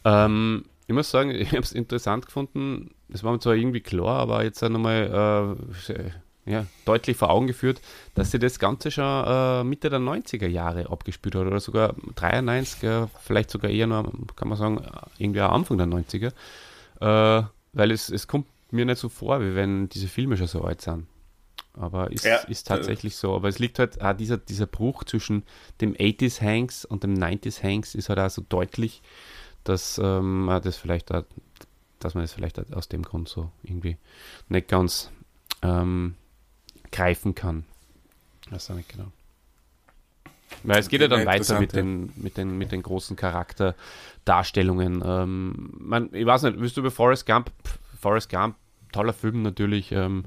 [SPEAKER 2] Ähm, ich muss sagen, ich habe es interessant gefunden. Es war mir zwar irgendwie klar, aber jetzt nochmal äh, ja, deutlich vor Augen geführt, dass sie das Ganze schon äh, Mitte der 90er Jahre abgespielt hat oder sogar 93, äh, vielleicht sogar eher nur, kann man sagen, irgendwie Anfang der 90er. Äh, weil es, es kommt mir nicht so vor, wie wenn diese Filme schon so alt sind. Aber ist,
[SPEAKER 1] Ja,
[SPEAKER 2] ist tatsächlich so. Aber es liegt halt auch dieser, dieser Bruch zwischen dem 80s Hanks und dem 90s Hanks ist halt auch so deutlich, dass ähm, man das vielleicht auch, dass man das vielleicht aus dem Grund so irgendwie nicht ganz ähm, greifen kann. Weiß auch nicht genau. Weil es geht ja dann weiter mit den, mit, den, mit den großen Charakterdarstellungen. Ähm, man, ich weiß nicht, willst du über Forrest Gump? Pff, Forrest Gump, toller Film natürlich. Ähm,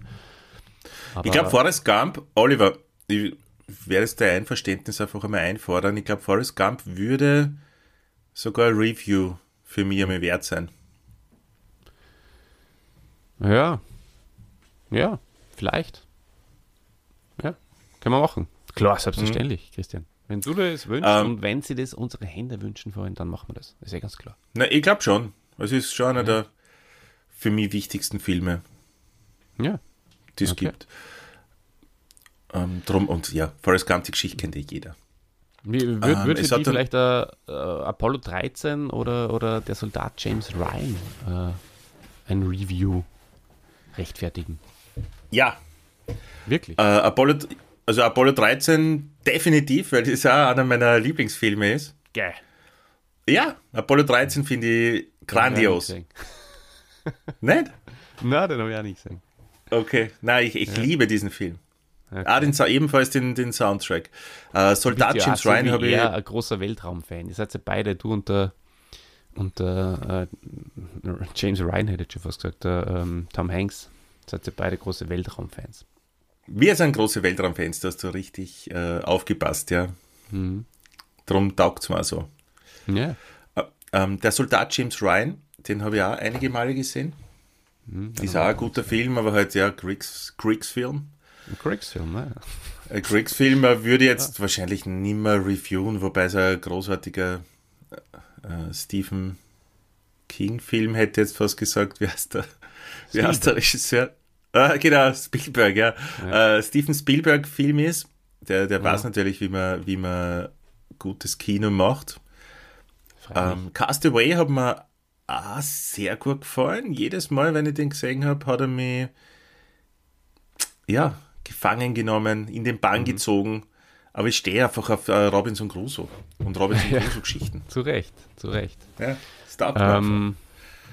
[SPEAKER 2] aber
[SPEAKER 1] Ich glaube, Forrest Gump, Oliver, ich werde es dein Einverständnis einfach einmal einfordern. Ich glaube, Forrest Gump würde sogar ein Review für mich einmal wert sein.
[SPEAKER 2] Ja. Ja, vielleicht. Ja, können wir machen. Klar, selbstverständlich, Christian. Wenn du das wünschst
[SPEAKER 1] Ähm.
[SPEAKER 2] und wenn sie das unsere Hände wünschen wollen, dann machen wir das. ist ja ganz klar.
[SPEAKER 1] Na, ich glaube schon. Es ist schon einer der für mich wichtigsten Filme,
[SPEAKER 2] Ja.
[SPEAKER 1] Die es
[SPEAKER 2] Okay.
[SPEAKER 1] gibt. Ähm, drum, und ja, Forrest Gump, die Geschichte kennt eh jeder.
[SPEAKER 2] Wie, Würde
[SPEAKER 1] Ähm,
[SPEAKER 2] würd
[SPEAKER 1] es
[SPEAKER 2] für
[SPEAKER 1] dann-
[SPEAKER 2] vielleicht äh, äh, Apollo 13 oder, oder der Soldat James Ryan äh, ein Review rechtfertigen?
[SPEAKER 1] Ja,
[SPEAKER 2] Wirklich?
[SPEAKER 1] äh, Apollo, also Apollo 13 definitiv, weil das auch einer meiner Lieblingsfilme ist.
[SPEAKER 2] Geil.
[SPEAKER 1] Ja, Apollo 13 finde ich grandios.
[SPEAKER 2] Gesehen. Nein, den habe ich auch nicht gesehen.
[SPEAKER 1] Okay, nein, ich, ich liebe diesen Film.
[SPEAKER 2] Okay.
[SPEAKER 1] Ah, den, ebenfalls den, den Soundtrack. Äh, Soldat
[SPEAKER 2] ja
[SPEAKER 1] James
[SPEAKER 2] auch so
[SPEAKER 1] Ryan habe ich.
[SPEAKER 2] er ein großer Weltraumfan. Ihr seid ja beide, du und der, und der äh, James Ryan hätte ich schon fast gesagt, der ähm, Tom Hanks. Seid ihr beide große Weltraumfans.
[SPEAKER 1] Wir sind große Weltraumfans, da hast du richtig äh, aufgepasst, ja.
[SPEAKER 2] Mhm.
[SPEAKER 1] Drum taugt es mir so.
[SPEAKER 2] Ja.
[SPEAKER 1] Äh, ähm, der Soldat James Ryan, den habe ich auch einige Male gesehen.
[SPEAKER 2] Mhm.
[SPEAKER 1] Ist auch ein guter Film, aber halt ja, Kriegs, Kriegsfilm.
[SPEAKER 2] Ein Kriegsfilm, ne?
[SPEAKER 1] Ein Kriegsfilm äh, würde jetzt wahrscheinlich nimmer reviewen, wobei es ein großartiger äh, Stephen King-Film hätte jetzt fast gesagt. Wie heißt der, wie heißt der Regisseur? Ah, genau, Spielberg, ja. Äh, Steven Spielberg-Film ist. Der, der weiß natürlich, wie man, wie man gutes Kino macht. Ähm, Castaway hat mir auch sehr gut gefallen. Jedes Mal, wenn ich den gesehen habe, hat er mich ja, gefangen genommen, in den
[SPEAKER 2] Mhm.
[SPEAKER 1] Bann gezogen. Aber ich stehe einfach auf äh, Robinson Crusoe und Robinson Crusoe-Geschichten.
[SPEAKER 2] Zu Recht, zu Recht.
[SPEAKER 1] Ja, Star.
[SPEAKER 2] Ähm,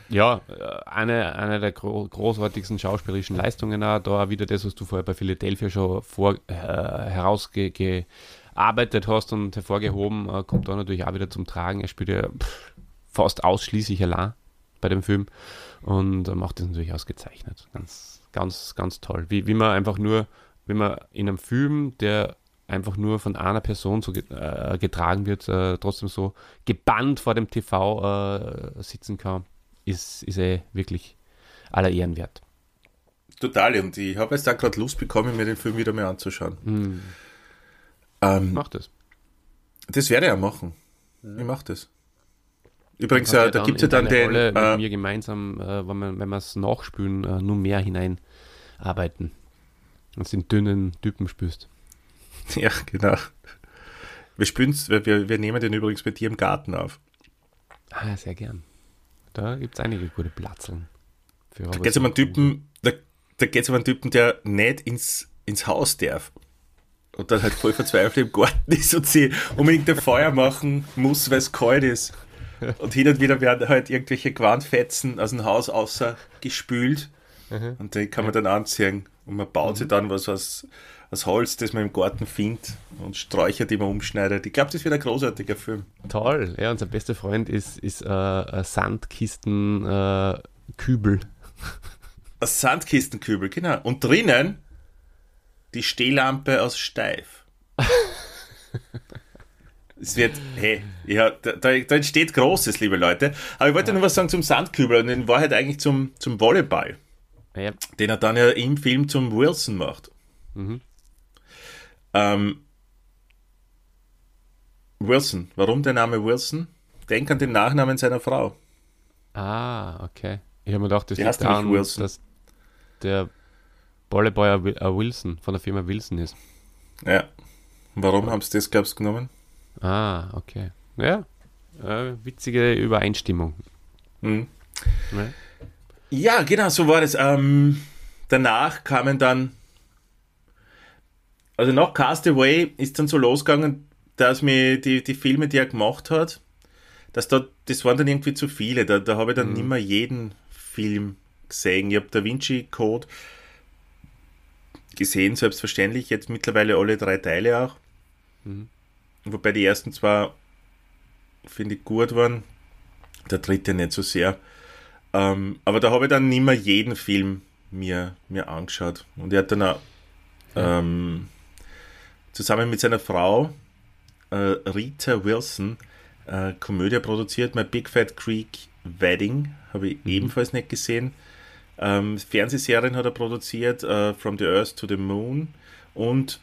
[SPEAKER 2] ja, äh, eine, eine der gro großartigsten schauspielerischen Leistungen auch, da wieder das, was du vorher bei Philadelphia schon vor, äh, herausgearbeitet hast und hervorgehoben, äh, kommt da natürlich auch wieder zum Tragen. Er spielt ja pff, fast ausschließlich allein bei dem Film und äh, macht das natürlich ausgezeichnet. Ganz, ganz, ganz toll. Wie, wie man einfach nur, wenn man in einem Film, der einfach nur von einer Person so ge- äh, getragen wird, äh, trotzdem so gebannt vor dem TV äh, sitzen kann, ist, ist eh wirklich aller Ehren wert.
[SPEAKER 1] Total. Und ich habe jetzt da gerade Lust bekommen, mir den Film wieder mal anzuschauen.
[SPEAKER 2] Hm,
[SPEAKER 1] Ähm,
[SPEAKER 2] macht es.
[SPEAKER 1] das werde ich auch machen. Ich mache das. Übrigens, äh, da gibt es ja dann den.
[SPEAKER 2] Rolle mit
[SPEAKER 1] Äh,
[SPEAKER 2] mir gemeinsam, äh, wenn wir es nachspülen, äh, nur mehr hineinarbeiten. Und den dünnen Typen spürst.
[SPEAKER 1] ja, genau. Wir, spüren's, wir, wir, wir nehmen den übrigens bei dir im Garten auf.
[SPEAKER 2] Ah, sehr gern. Da gibt es einige gute Platzeln. Für
[SPEAKER 1] Da geht es um einen Typen, da, da geht's um einen Typen, der nicht ins, ins Haus darf. Und dann halt voll verzweifelt im Garten ist und sie unbedingt ein Feuer machen muss, weil es kalt ist. Und hin und wieder werden halt irgendwelche Gewandfetzen aus dem Haus außer gespült. Und die kann man dann anziehen. Und man baut sich dann was aus, aus Holz, das man im Garten findet und Sträucher, die man umschneidet. Ich glaube, das wird ein großartiger Film.
[SPEAKER 2] Toll. Ja, unser bester Freund ist, ist äh, ein Sandkisten-Kübel. Äh.
[SPEAKER 1] Ein Sandkistenkübel, genau. Und drinnen die Stehlampe aus Steif. es wird, hey, ja, da, da, entsteht Großes, liebe Leute. Aber ich wollte noch was sagen zum Sandkübel und in Wahrheit eigentlich zum, zum Volleyball,
[SPEAKER 2] ja,
[SPEAKER 1] den er dann ja im Film zum Wilson macht.
[SPEAKER 2] Mhm.
[SPEAKER 1] Ähm, Wilson, warum der Name Wilson? Denk an den Nachnamen seiner Frau.
[SPEAKER 2] Ah, okay. Ich habe mir gedacht, das
[SPEAKER 1] Die
[SPEAKER 2] liegt daran,
[SPEAKER 1] Wilson.
[SPEAKER 2] dass der Bolleboy Wilson von der Firma Wilson ist.
[SPEAKER 1] Ja. Warum haben sie das, glaubst du, genommen?
[SPEAKER 2] Ah, okay. Ja, äh, witzige Übereinstimmung.
[SPEAKER 1] Mhm. Ja. ja. genau, so war das. Ähm, danach kamen dann, also nach Castaway ist dann so losgegangen, dass mir die, die Filme, die er gemacht hat, dass da, das waren dann irgendwie zu viele. Da, da habe ich dann mhm. nicht mehr jeden Film gesehen. Ich habe Da Vinci Code gesehen, selbstverständlich. Jetzt mittlerweile alle drei Teile auch. Mhm. Wobei die ersten zwei, finde ich, gut waren. Der dritte nicht so sehr. Ähm, aber da habe ich dann nicht mehr jeden Film mir, mir angeschaut. Und er hat dann auch ähm, zusammen mit seiner Frau äh, Rita Wilson äh, Komödie produziert, My Big Fat Creek Wedding, habe ich mhm. ebenfalls nicht gesehen. Ähm, Fernsehserien hat er produziert, äh, From the Earth to the Moon und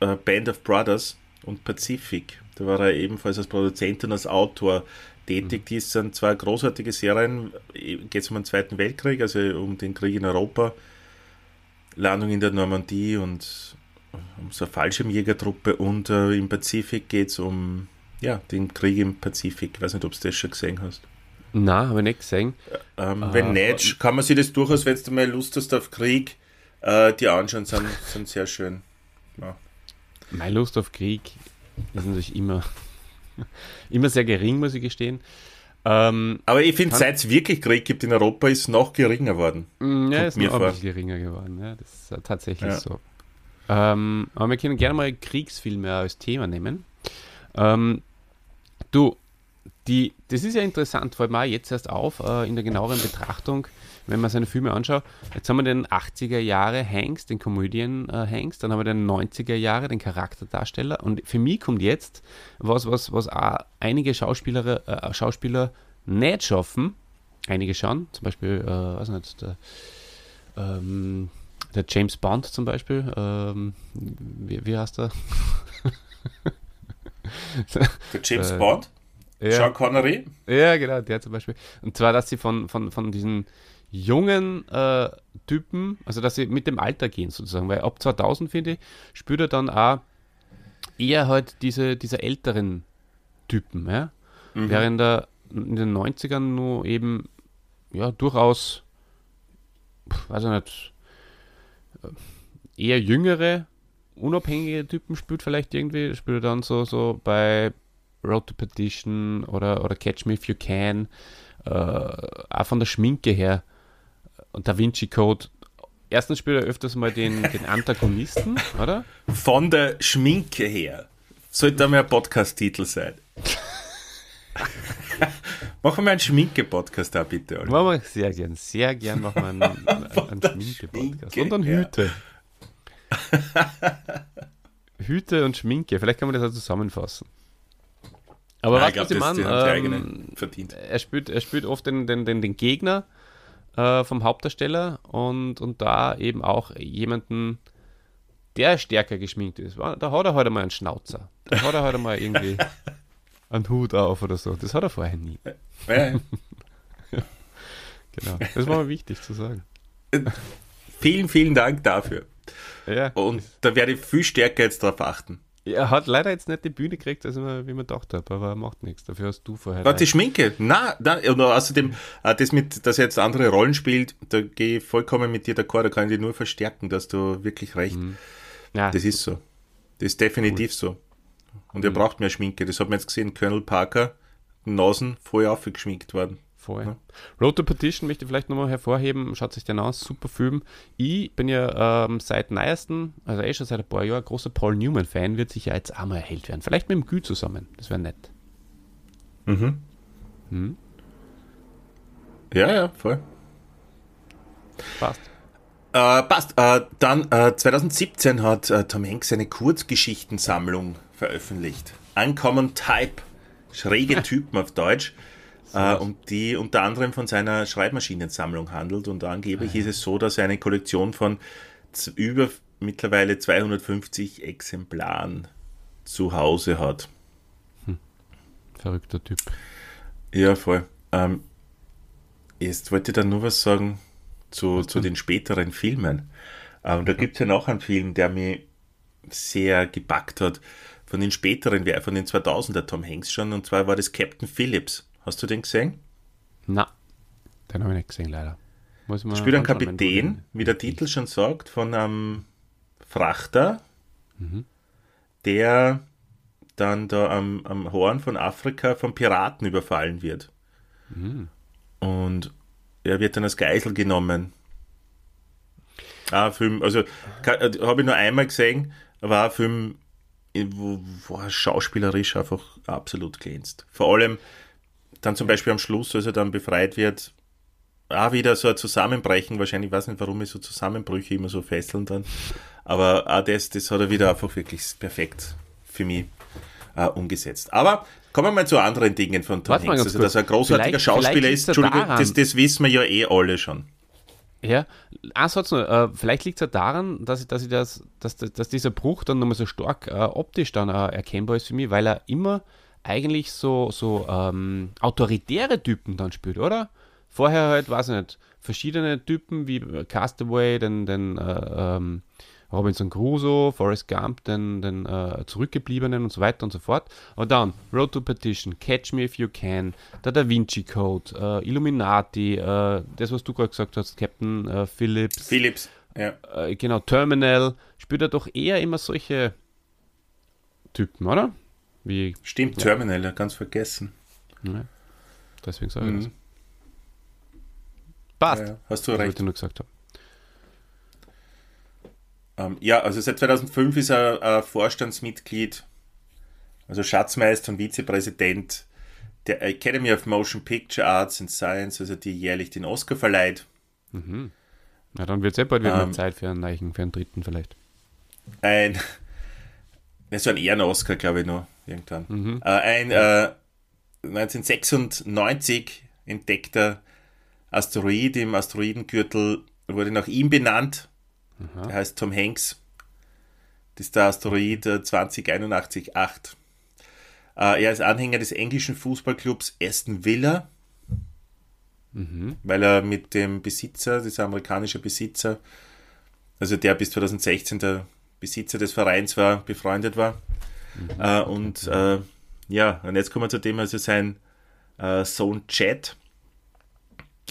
[SPEAKER 1] äh, Band of Brothers und Pacific. Da war er ebenfalls als Produzent und als Autor tätig. Mhm. Die sind zwei großartige Serien. Geht es um den Zweiten Weltkrieg, also um den Krieg in Europa, Landung in der Normandie und um so eine Fallschirmjägertruppe und äh, im Pazifik geht es um ja, den Krieg im Pazifik. Ich weiß nicht, ob du das schon gesehen hast.
[SPEAKER 2] Nein, habe ich nicht gesehen.
[SPEAKER 1] Ähm, uh, wenn nicht, kann man sich das durchaus, wenn du mal Lust hast auf Krieg, äh, die anschauen, sind, sind sehr schön. Ja.
[SPEAKER 2] Meine Lust auf Krieg ist natürlich immer, immer sehr gering, muss ich gestehen.
[SPEAKER 1] Ähm, Aber ich finde, seit es wirklich Krieg gibt in Europa, ist es noch geringer geworden.
[SPEAKER 2] Mm, ja, ist noch ein geringer geworden. Ja, das ist tatsächlich ja. so. Ähm, aber wir können gerne mal Kriegsfilme als Thema nehmen. Ähm, du, die, das ist ja interessant, fällt mir jetzt erst auf, äh, in der genaueren Betrachtung, wenn man seine Filme anschaut. Jetzt haben wir den 80er Jahre Hanks, den Comedian äh, Hanks, dann haben wir den 90er Jahre, den Charakterdarsteller. Und für mich kommt jetzt was, was, was auch einige Schauspieler, äh, Schauspieler nicht schaffen. Einige schon, zum Beispiel, äh, weiß nicht, der, ähm, der James Bond zum Beispiel. Ähm, wie, wie heißt er?
[SPEAKER 1] Der James äh, Bond? Ja. Sean Connery?
[SPEAKER 2] Ja, genau, der zum Beispiel. Und zwar, dass sie von, von, von diesen jungen äh, Typen, also dass sie mit dem Alter gehen sozusagen, weil ab 2000, finde ich, spürt er dann auch eher halt diese, diese älteren Typen, ja? Mhm. Während er in den 90ern nur eben, ja, durchaus, weiß ich nicht, äh, eher jüngere unabhängige Typen spielt vielleicht irgendwie, spielt dann so, so bei Road to Petition oder, oder Catch Me If You Can, äh, auch von der Schminke her und Da Vinci Code. Erstens spielt er öfters mal den, den Antagonisten, oder?
[SPEAKER 1] Von der Schminke her. Sollte da mal ein Podcast-Titel sein. machen wir einen Schminke-Podcast da bitte,
[SPEAKER 2] oder? Machen wir sehr gern, sehr gern machen wir einen, einen Schminke-Podcast. Und dann Hüte. Hüte und Schminke, vielleicht kann man das auch zusammenfassen. Aber ja, was, glaub, was ich meine, ähm, verdient. Er, spielt, er spielt oft den, den, den, den Gegner äh, vom Hauptdarsteller und, und da eben auch jemanden, der stärker geschminkt ist. Da hat er heute halt mal einen Schnauzer. Da hat er heute halt mal irgendwie einen Hut auf oder so. Das hat er vorher nie. Genau, das war mir wichtig zu sagen.
[SPEAKER 1] Vielen, vielen Dank dafür. Ja. Und da werde ich viel stärker jetzt darauf achten.
[SPEAKER 2] Er hat leider jetzt nicht die Bühne gekriegt, als man, wie man gedacht hat, aber er macht nichts. Dafür hast du vorher.
[SPEAKER 1] Warte, die Schminke? Na, na und außerdem, äh, das mit, dass er jetzt andere Rollen spielt, da gehe ich vollkommen mit dir d'accord, da kann ich dir nur verstärken, dass du wirklich recht. Mhm. Ja. Das ist so. Das ist definitiv cool. so. Und mhm. er braucht mehr Schminke. Das hat man jetzt gesehen, Colonel Parker, Nasen voll aufgeschminkt worden.
[SPEAKER 2] Voll. Ja. Road to Petition möchte ich vielleicht nochmal hervorheben. Schaut sich den aus, super Film. Ich bin ja ähm, seit neuesten, also eh schon seit ein paar Jahren, großer Paul Newman-Fan, wird sicher jetzt auch mal erhält werden. Vielleicht mit dem Gü zusammen. Das wäre nett.
[SPEAKER 1] Mhm. Hm? Ja, ja, voll. Passt. Äh, passt. Äh, dann äh, 2017 hat äh, Tom Hanks eine Kurzgeschichtensammlung veröffentlicht. Uncommon Type. Schräge Typen auf Deutsch äh, um die unter anderem von seiner Schreibmaschinensammlung handelt. Und angeblich ah, ja. ist es so, dass er eine Kollektion von über mittlerweile 250 Exemplaren zu Hause hat. Hm.
[SPEAKER 2] Verrückter Typ.
[SPEAKER 1] Ja, voll. Ähm, jetzt wollte ich da nur was sagen zu, zu den späteren Filmen. Ähm, da gibt es ja noch einen Film, der mich sehr gepackt hat, von den späteren, von den 2000er Tom Hanks schon, und zwar war das Captain Phillips. Hast du den gesehen?
[SPEAKER 2] Na, den habe ich nicht gesehen, leider.
[SPEAKER 1] Muss man spielt ein Kapitän, wie der Titel schon sagt, von einem Frachter, mhm. der dann da am, am Horn von Afrika von Piraten überfallen wird. Mhm. Und er wird dann als Geisel genommen. Ah, Film, also äh, habe ich nur einmal gesehen, war ein Film, wo, wo er schauspielerisch einfach absolut glänzt. Vor allem dann zum Beispiel am Schluss, als er dann befreit wird, auch wieder so ein Zusammenbrechen. Wahrscheinlich, ich weiß nicht, warum ich so Zusammenbrüche immer so fesseln dann. Aber auch das, das hat er wieder einfach wirklich perfekt für mich äh, umgesetzt. Aber kommen wir mal zu anderen Dingen von Tom Hanks. Also, dass er ein großartiger vielleicht, Schauspieler vielleicht ist, Entschuldigung, das, das wissen wir ja eh alle schon.
[SPEAKER 2] Ja, ein Satz nur, äh, vielleicht liegt es ja daran, dass, dass, ich das, dass, dass dieser Bruch dann nochmal so stark äh, optisch dann äh, erkennbar ist für mich, weil er immer eigentlich so, so ähm, autoritäre Typen dann spielt, oder? Vorher halt, weiß ich nicht, verschiedene Typen wie Castaway, den, den äh, ähm, Robinson Crusoe, Forrest Gump, den, den äh, Zurückgebliebenen und so weiter und so fort. Aber dann Road to Petition, Catch Me If You Can, der Da Vinci Code, äh, Illuminati, äh, das, was du gerade gesagt hast, Captain äh, Phillips.
[SPEAKER 1] Phillips, ja.
[SPEAKER 2] Äh, genau, Terminal, spielt er doch eher immer solche Typen, oder?
[SPEAKER 1] Wie, Stimmt, ja. Terminal, ganz vergessen. Ja.
[SPEAKER 2] Deswegen sage ich mhm. das.
[SPEAKER 1] Passt. Ja, hast du recht. Was ich nur gesagt habe. Ähm, ja, also seit 2005 ist er äh, Vorstandsmitglied, also Schatzmeister und Vizepräsident der Academy of Motion Picture Arts and Science, also die jährlich den Oscar verleiht.
[SPEAKER 2] Mhm. Na, dann wird es eh bald wieder ähm, Zeit für einen Neichen, für einen dritten vielleicht.
[SPEAKER 1] Ein, so ein Ehren-Oscar, glaube ich, noch irgendwann. Mhm. Äh, ein äh, 1996 entdeckter Asteroid im Asteroidengürtel wurde nach ihm benannt Aha. Der heißt Tom Hanks. Das ist der Asteroid 2081-8. Äh, er ist Anhänger des englischen Fußballclubs Aston Villa, mhm. weil er mit dem Besitzer, dieser amerikanische Besitzer, also der bis 2016 der Besitzer des Vereins war, befreundet war. Mhm. Äh, und äh, ja, und jetzt kommen wir zu dem, also sein äh, Sohn Chad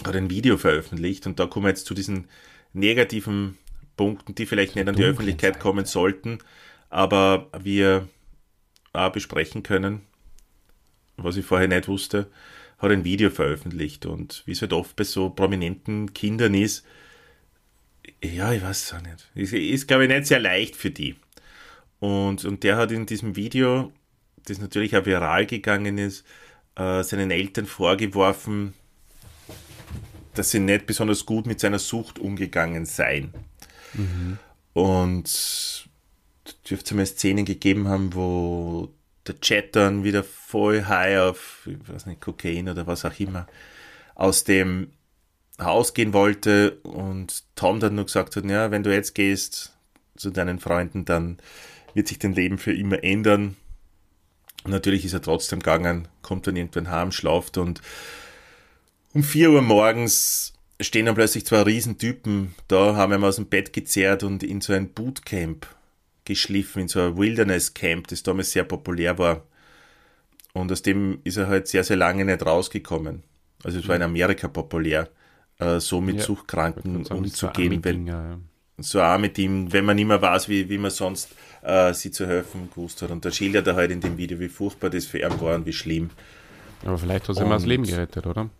[SPEAKER 1] hat ein Video veröffentlicht und da kommen wir jetzt zu diesen negativen Punkten, die vielleicht nicht an die Öffentlichkeit kommen sollten, aber wir auch besprechen können, was ich vorher nicht wusste, hat ein Video veröffentlicht und wie es halt oft bei so prominenten Kindern ist, ja, ich weiß es auch nicht. Ist, ist glaube ich, nicht sehr leicht für die. Und, und der hat in diesem Video, das natürlich auch viral gegangen ist, äh, seinen Eltern vorgeworfen, dass sie nicht besonders gut mit seiner Sucht umgegangen seien. Mhm. Und dürfte es mal Szenen gegeben haben, wo der Chat dann wieder voll high auf, ich weiß nicht, Kokain oder was auch immer, aus dem Haus gehen wollte und Tom dann nur gesagt hat, ja, wenn du jetzt gehst zu deinen Freunden, dann wird sich dein Leben für immer ändern. Natürlich ist er trotzdem gegangen, kommt dann irgendwann heim, schlaft und um 4 Uhr morgens stehen dann plötzlich zwei Riesentypen da, haben ihn aus dem Bett gezerrt und in so ein Bootcamp geschliffen, in so ein Wilderness Camp, das damals sehr populär war. Und aus dem ist er halt sehr, sehr lange nicht rausgekommen. Also es war in mhm. Amerika populär, äh, so mit ja, Suchtkranken umzugehen. So wenn, ja. So auch mit ihm, wenn man nicht mehr weiß, wie, wie man sonst äh, sie zu helfen gewusst hat. Und da schildert er halt in dem Video, wie furchtbar das für ihn war und wie schlimm.
[SPEAKER 2] Aber vielleicht hat er ihm das Leben gerettet, oder?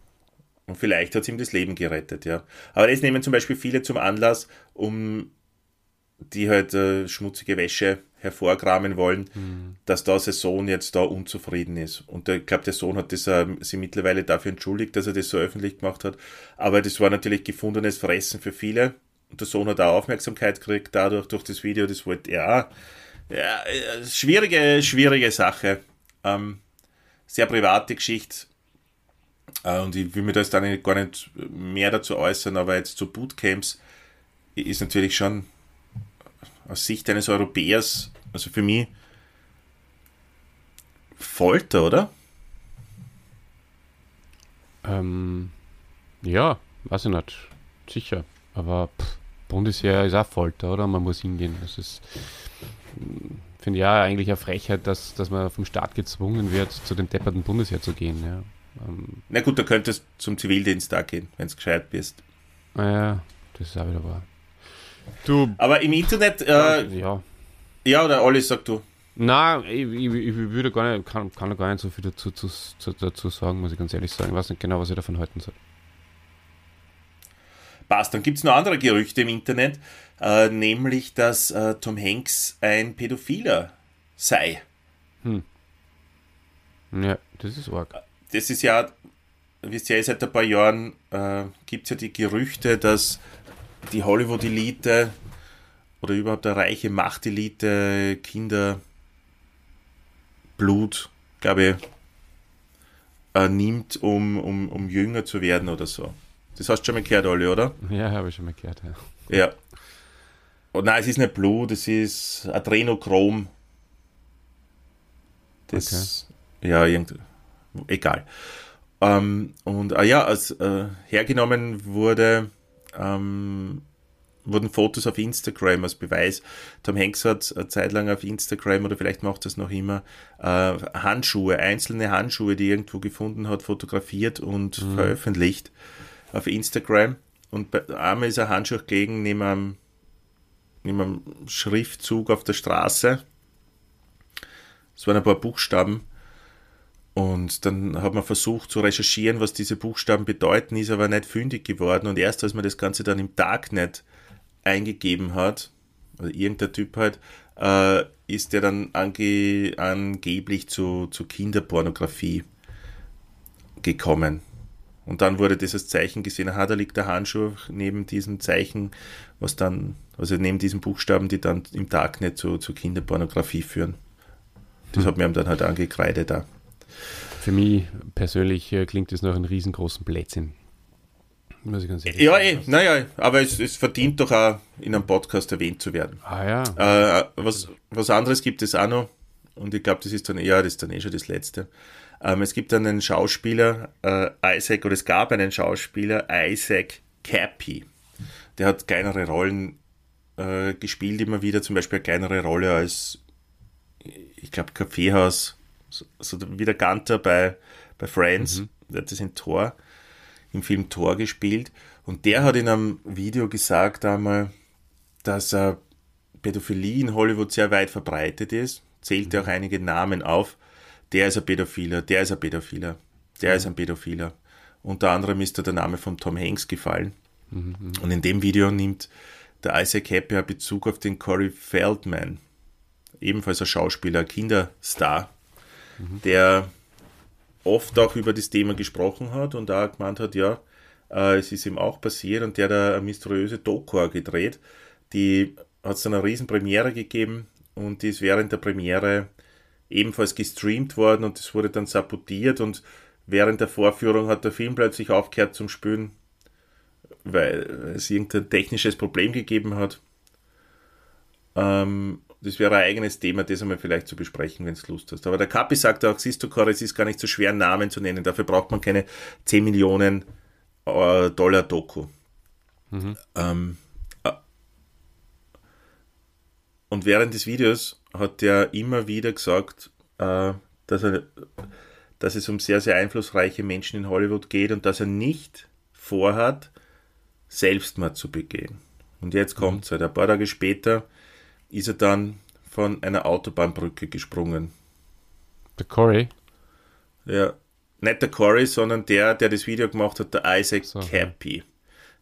[SPEAKER 1] Und vielleicht hat es ihm das Leben gerettet, ja. Aber das nehmen zum Beispiel viele zum Anlass, um die halt äh, schmutzige Wäsche hervorkramen wollen, mhm. dass da sein Sohn jetzt da unzufrieden ist. Und ich glaube, der Sohn hat das, äh, sie mittlerweile dafür entschuldigt, dass er das so öffentlich gemacht hat. Aber das war natürlich gefundenes Fressen für viele. Und der Sohn hat auch Aufmerksamkeit gekriegt dadurch, durch das Video. Das wollte auch. Ja, äh, schwierige, schwierige Sache. Ähm, sehr private Geschichte. Äh, und ich will mir da jetzt dann gar nicht mehr dazu äußern, aber jetzt zu Bootcamps ist natürlich schon aus Sicht eines Europäers, also für mich, Folter, oder?
[SPEAKER 2] Ähm, ja, weiß ich nicht. Sicher. Aber pff, Bundesheer ist auch Folter, oder? Man muss hingehen. Das ist, finde ja eigentlich eine Frechheit, dass, dass man vom Staat gezwungen wird, zu dem depperten Bundesheer zu gehen. Ja.
[SPEAKER 1] Ähm, Na gut, da könntest du zum Zivildienst da gehen, wenn du gescheit bist.
[SPEAKER 2] Naja, das ist auch wieder wahr.
[SPEAKER 1] Du, Aber im Internet, äh, ja. Ja, oder alles, sag du.
[SPEAKER 2] Na, ich, ich, ich, würde gar nicht, kann, kann gar nicht so viel dazu, zu, dazu sagen, muss ich ganz ehrlich sagen. Ich weiß nicht genau, was ich davon halten soll.
[SPEAKER 1] Passt, dann gibt es noch andere Gerüchte im Internet, äh, nämlich, dass äh, Tom Hanks ein Pädophiler sei. Hm.
[SPEAKER 2] Ja, das ist arg.
[SPEAKER 1] Das ist ja, wisst ihr, seit ein paar Jahren äh, gibt es ja die Gerüchte, dass die Hollywood-Elite oder überhaupt eine reiche Machtelite Kinder Blut, glaube ich, äh, nimmt, um, um, um jünger zu werden oder so. Das hast du schon mal gehört, Olli, oder?
[SPEAKER 2] Ja, habe ich schon mal gehört,
[SPEAKER 1] ja. Ja. Und nein, es ist nicht Blut, es ist Adrenochrom. Das, okay. ja, irgendwie, egal. Ähm, und ah ja, als äh, hergenommen wurde, ähm, wurden Fotos auf Instagram als Beweis. Tom Hanks hat eine Zeit lang auf Instagram oder vielleicht macht das noch immer äh, Handschuhe, einzelne Handschuhe, die er irgendwo gefunden hat, fotografiert und mhm. veröffentlicht auf Instagram. Und einmal ist ein Handschuh gelegen neben einem, neben einem Schriftzug auf der Straße. Es waren ein paar Buchstaben. Und dann hat man versucht zu recherchieren, was diese Buchstaben bedeuten, ist aber nicht fündig geworden. Und erst als man das Ganze dann im Darknet eingegeben hat, also irgendein Typ halt, äh, ist der dann ange angeblich zu, zu Kinderpornografie gekommen. Und dann wurde dieses Zeichen gesehen, aha, da liegt der Handschuh neben diesem Zeichen, was dann, also neben diesen Buchstaben, die dann im Darknet zu, zu Kinderpornografie führen. Das hm. hat mir dann halt angekreidet da.
[SPEAKER 2] Für mich persönlich äh, klingt das nach einem riesengroßen Blödsinn.
[SPEAKER 1] Muss ich ganz ehrlich ja, eh, naja, aber es, es, verdient doch auch in einem Podcast erwähnt zu werden.
[SPEAKER 2] Ah ja.
[SPEAKER 1] Äh, was, was anderes gibt es auch noch, und ich glaube, das ist dann, ja, das ist dann eh schon das Letzte. Ähm, es gibt einen Schauspieler, äh, Isaac, oder es gab einen Schauspieler, Isaac Cappy. Der hat kleinere Rollen äh, gespielt, immer wieder, zum Beispiel eine kleinere Rolle als, ich glaube, Kaffeehaus, so, so wie der Ganter bei, bei Friends, mhm. der hat das in Tor im Film Thor gespielt. Und der hat in einem Video gesagt einmal, dass äh, Pädophilie in Hollywood sehr weit verbreitet ist. Zählte auch einige Namen auf. Der ist ein Pädophiler, der ist ein Pädophiler, der mhm. ist ein Pädophiler. Unter anderem ist da der Name von Tom Hanks gefallen. Mhm. Und in dem Video nimmt der Isaac Happy Bezug auf den Corey Feldman, ebenfalls ein Schauspieler, Kinderstar, mhm. der oft auch über das Thema gesprochen hat und da gemeint hat, ja, äh, es ist ihm auch passiert und der hat eine mysteriöse Doku gedreht. Die hat es dann eine riesen Premiere gegeben und die ist während der Premiere ebenfalls gestreamt worden und es wurde dann sabotiert und während der Vorführung hat der Film plötzlich aufgehört zum Spülen, weil es irgendein technisches Problem gegeben hat. Ähm, das wäre ein eigenes Thema, das einmal vielleicht zu besprechen, wenn du Lust hast. Aber der Kapi sagt auch, siehst du, Cora, es ist gar nicht so schwer, einen Namen zu nennen. Dafür braucht man keine 10 Millionen äh, Dollar Doku. Mhm. Ähm, äh, und während des Videos hat er immer wieder gesagt, äh, dass, er, dass es um sehr, sehr einflussreiche Menschen in Hollywood geht und dass er nicht vorhat, Selbstmord zu begehen. Und jetzt kommt es halt. Ein paar Tage später ist er dann von einer Autobahnbrücke gesprungen.
[SPEAKER 2] Der Corey?
[SPEAKER 1] Ja, nicht der Corey, sondern der, der das Video gemacht hat, der Isaac so, Cappy.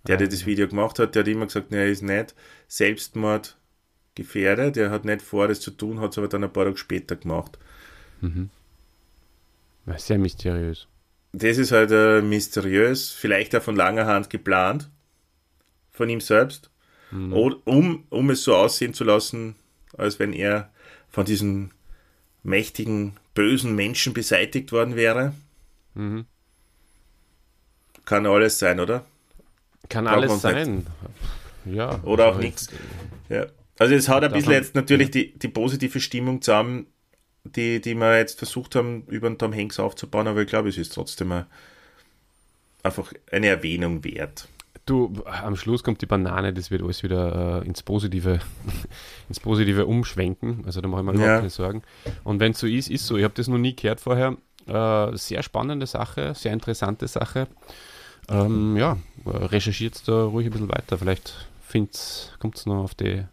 [SPEAKER 1] Der, der ah, das Video gemacht hat, der hat immer gesagt, er ist nicht Selbstmord gefährdet, er hat nicht vor, das zu tun, hat es aber dann ein paar Tage später gemacht. Mhm.
[SPEAKER 2] Sehr mysteriös.
[SPEAKER 1] Das ist halt äh, mysteriös, vielleicht auch von langer Hand geplant, von ihm selbst. Mhm. um, um es so aussehen zu lassen, als wenn er von diesen mächtigen, bösen Menschen beseitigt worden wäre. Mhm. Kann alles sein, oder?
[SPEAKER 2] Kann Braucht alles sein. Ja.
[SPEAKER 1] Oder auch nichts. Ja. Also es hat ein bisschen jetzt natürlich ja. die, die positive Stimmung zusammen, die, die wir jetzt versucht haben, über den Tom Hanks aufzubauen, aber ich glaube, es ist trotzdem einfach eine Erwähnung wert
[SPEAKER 2] Du, am Schluss kommt die Banane, das wird alles wieder äh, ins Positive ins Positive umschwenken. Also da mache ich mir überhaupt keine Sorgen. Und wenn es so ist, ist so. Ich habe das noch nie gehört vorher. Äh, sehr spannende Sache, sehr interessante Sache. Ähm, ja, recherchiert da ruhig ein bisschen weiter. Vielleicht kommt es noch auf die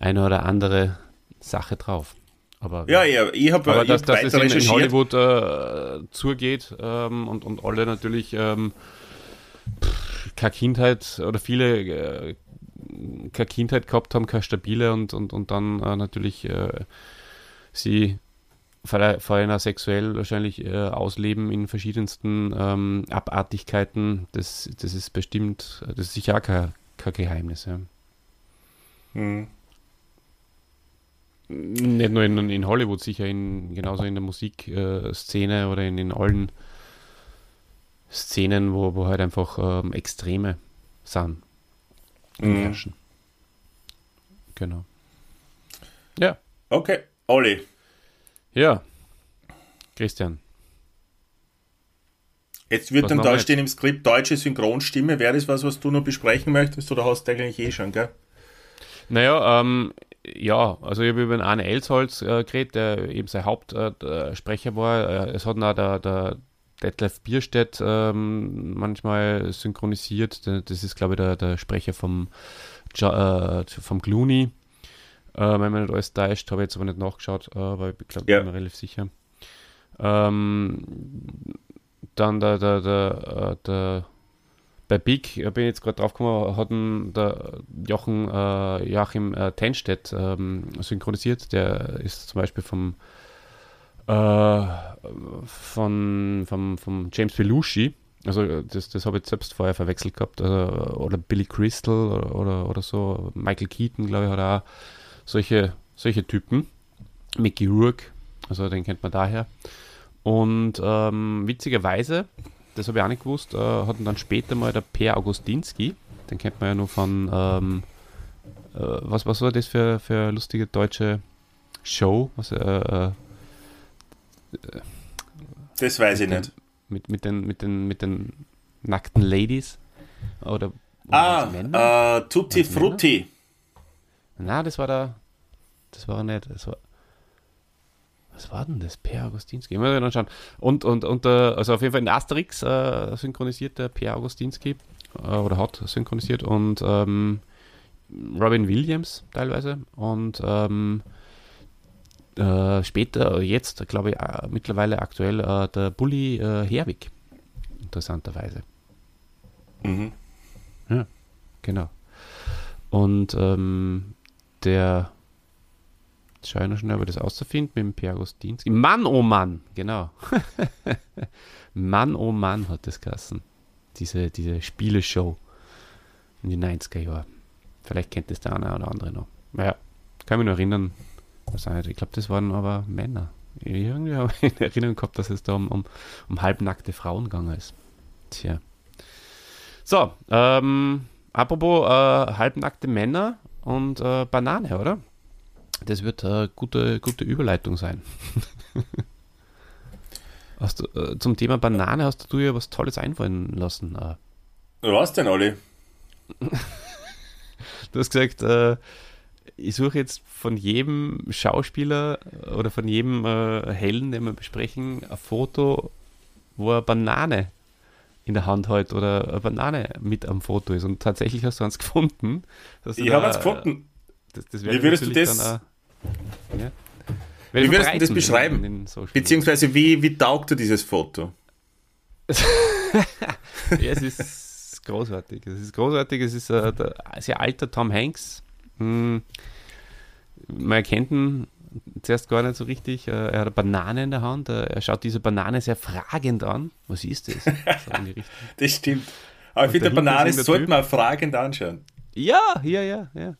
[SPEAKER 2] eine oder andere Sache drauf. Aber
[SPEAKER 1] Ja, ja, ich habe
[SPEAKER 2] aber
[SPEAKER 1] ich
[SPEAKER 2] dass, dass es in, in. Hollywood äh, zugeht ähm, und, und alle natürlich ähm, pff, keine Kindheit oder viele äh, keine Kindheit gehabt haben, keine stabile und, und, und dann äh, natürlich äh, sie vor vor einer sexuell wahrscheinlich äh, ausleben in verschiedensten ähm, Abartigkeiten, das, das ist bestimmt, das ist sicher auch kein, kein Geheimnis. Ja.
[SPEAKER 1] Hm.
[SPEAKER 2] Nicht nur in, in Hollywood, sicher in, genauso in der Musikszene äh, oder in, in allen Szenen, wo, wo halt einfach ähm, Extreme sind.
[SPEAKER 1] Mhm.
[SPEAKER 2] Herrschen. Genau. Ja.
[SPEAKER 1] Okay, Olli,
[SPEAKER 2] Ja. Christian.
[SPEAKER 1] jetzt wird
[SPEAKER 2] Was
[SPEAKER 1] dann da stehen im Skript deutsche Synchronstimme. Wäre das was, was du noch besprechen möchtest oder hast du eigentlich eh schon, gell?
[SPEAKER 2] Naja, ähm, ja, also ich habe über den Arne Elsholz äh, geredet, der eben sein Hauptsprecher äh, war. Äh, es hat noch der, der Detlef Bierstedt ähm, manchmal synchronisiert. Das ist, glaube ich, der, der Sprecher vom, Ja- äh, vom Clooney. Äh, wenn man nicht alles täuscht, habe ich jetzt aber nicht nachgeschaut, äh, aber ich glaube,
[SPEAKER 1] Ja.
[SPEAKER 2] bin mir relativ sicher. Ähm, dann der, der, der, äh, der bei Big, äh, bin ich jetzt gerade drauf gekommen, hat der Jochen, äh, Joachim äh, Tenstedt ähm, synchronisiert. Der ist zum Beispiel vom, äh, von, vom, vom James Belushi. Also das, das habe ich selbst vorher verwechselt gehabt. Also, oder Billy Crystal oder, oder, oder so. Michael Keaton, glaube ich, hat auch solche, solche Typen. Mickey Rourke, also den kennt man daher. Und ähm, witzigerweise, das habe ich auch nicht gewusst, äh, hat dann später mal der Per Augustinski, den kennt man ja nur von, ähm, äh, was, was war das für, für lustige deutsche Show? Was, äh, äh,
[SPEAKER 1] Das weiß ich
[SPEAKER 2] mit
[SPEAKER 1] nicht.
[SPEAKER 2] Den, mit, mit, den, mit, den, mit den nackten Ladies? Oder, oder
[SPEAKER 1] Ah, äh, Tutti? Frutti.
[SPEAKER 2] Na, das war der. Das war er nicht. Das war. Was war denn das? Per Augustinski. Immer wieder anschauen. Und, und, und äh, also auf jeden Fall in Asterix äh, synchronisiert der Per Augustinski äh, oder hat synchronisiert und ähm, Robin Williams teilweise und ähm, äh, später, jetzt glaube ich äh, mittlerweile aktuell äh, der Bully Herwig. Interessanterweise.
[SPEAKER 1] Mhm.
[SPEAKER 2] Genau. Und ähm, der Jetzt schaue ich noch schnell, ob ich das auszufinden mit dem Pierre Agustinski. Mann, oh Mann, genau. Mann, oh Mann hat das geheißen. Diese, diese Spieleshow in den 90er Jahren. Vielleicht kennt das der eine oder andere noch. Naja, kann mich noch erinnern. Was nicht. Ich glaube, das waren aber Männer. Irgendwie habe ich in Erinnerung gehabt, dass es da um, um, um halbnackte Frauen gegangen ist. Tja. So, ähm, apropos äh, halbnackte Männer und äh, Banane, oder? Das wird eine gute, gute Überleitung sein. hast du, äh, zum Thema Banane hast du ja was Tolles einfallen lassen. Äh,
[SPEAKER 1] Was denn, Olli?
[SPEAKER 2] Du hast gesagt, äh, ich suche jetzt von jedem Schauspieler oder von jedem äh, Helden, den wir besprechen, ein Foto, wo eine Banane in der Hand hat oder eine Banane mit am Foto ist. Und tatsächlich hast du eins gefunden.
[SPEAKER 1] Ich habe es gefunden.
[SPEAKER 2] Das, das
[SPEAKER 1] Wie würdest du das-
[SPEAKER 2] ja.
[SPEAKER 1] Wie würdest du das beschreiben? Beziehungsweise, wie, wie taugt dir dieses Foto?
[SPEAKER 2] Ja, es ist großartig. Es ist großartig. Es ist äh, der sehr alter Tom Hanks. Hm, man erkennt ihn zuerst gar nicht so richtig. Äh, er hat eine Banane in der Hand. Äh, er schaut diese Banane sehr fragend an. Was ist das? So.
[SPEAKER 1] Das stimmt. Aber ich finde, der Banane sollte man fragend anschauen.
[SPEAKER 2] Ja, ja, ja, ja.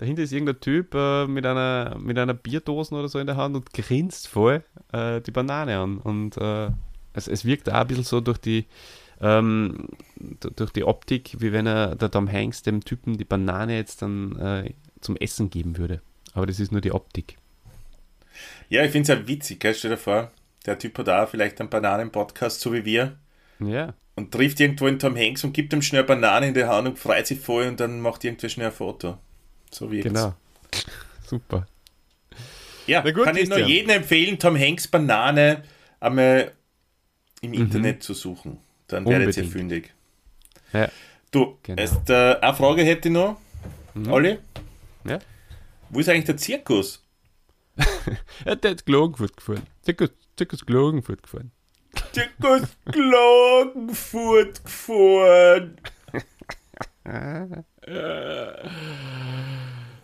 [SPEAKER 2] Dahinter ist irgendein Typ äh, mit, einer, mit einer Bierdosen oder so in der Hand und grinst voll äh, die Banane an. Und äh, es, es wirkt auch ein bisschen so durch die, ähm, durch die Optik, wie wenn er der Tom Hanks dem Typen die Banane jetzt dann äh, zum Essen geben würde. Aber das ist nur die Optik.
[SPEAKER 1] Ja, ich finde es ja witzig, gell? stell dir vor, der Typ hat auch vielleicht einen Bananen-Podcast, so wie wir.
[SPEAKER 2] Ja.
[SPEAKER 1] Und trifft irgendwo in Tom Hanks und gibt ihm schnell Banane in die Hand und freut sich voll und dann macht irgendwer schnell ein Foto. So wie
[SPEAKER 2] Genau. Super.
[SPEAKER 1] Ja,
[SPEAKER 2] gut,
[SPEAKER 1] kann ich nur jedem empfehlen, Tom Hanks Banane einmal im Internet zu suchen. Dann werdet ihr
[SPEAKER 2] Mhm.
[SPEAKER 1] Fündig.
[SPEAKER 2] Ja.
[SPEAKER 1] Du,
[SPEAKER 2] Genau.
[SPEAKER 1] erst, äh, eine Frage hätte ich noch. Olli,
[SPEAKER 2] Ja.
[SPEAKER 1] wo ist eigentlich der Zirkus?
[SPEAKER 2] ja der hat Klagenfurt gefahren. Zirkus, Zirkus Klagenfurt gefahren.
[SPEAKER 1] Zirkus Klagenfurt gefahren.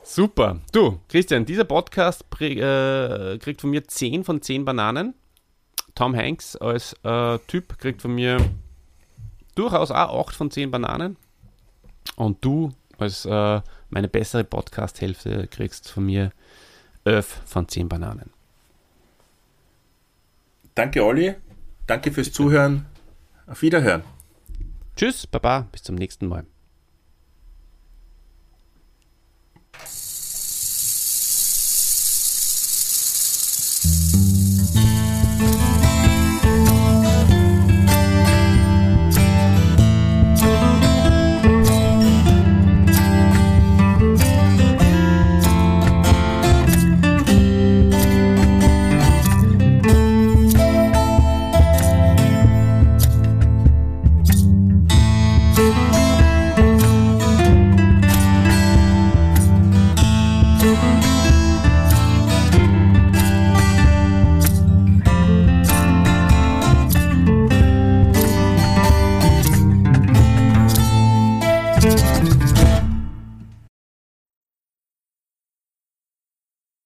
[SPEAKER 2] Super. Du, Christian, dieser Podcast äh, kriegt von mir 10 von 10 Bananen. Tom Hanks als äh, Typ kriegt von mir durchaus auch 8 von 10 Bananen. Und du als äh, meine bessere Podcast-Hälfte kriegst von mir 11 von 10 Bananen.
[SPEAKER 1] Danke, Olli. Danke fürs Zuhören. Auf Wiederhören.
[SPEAKER 2] Tschüss, Baba, bis zum nächsten Mal.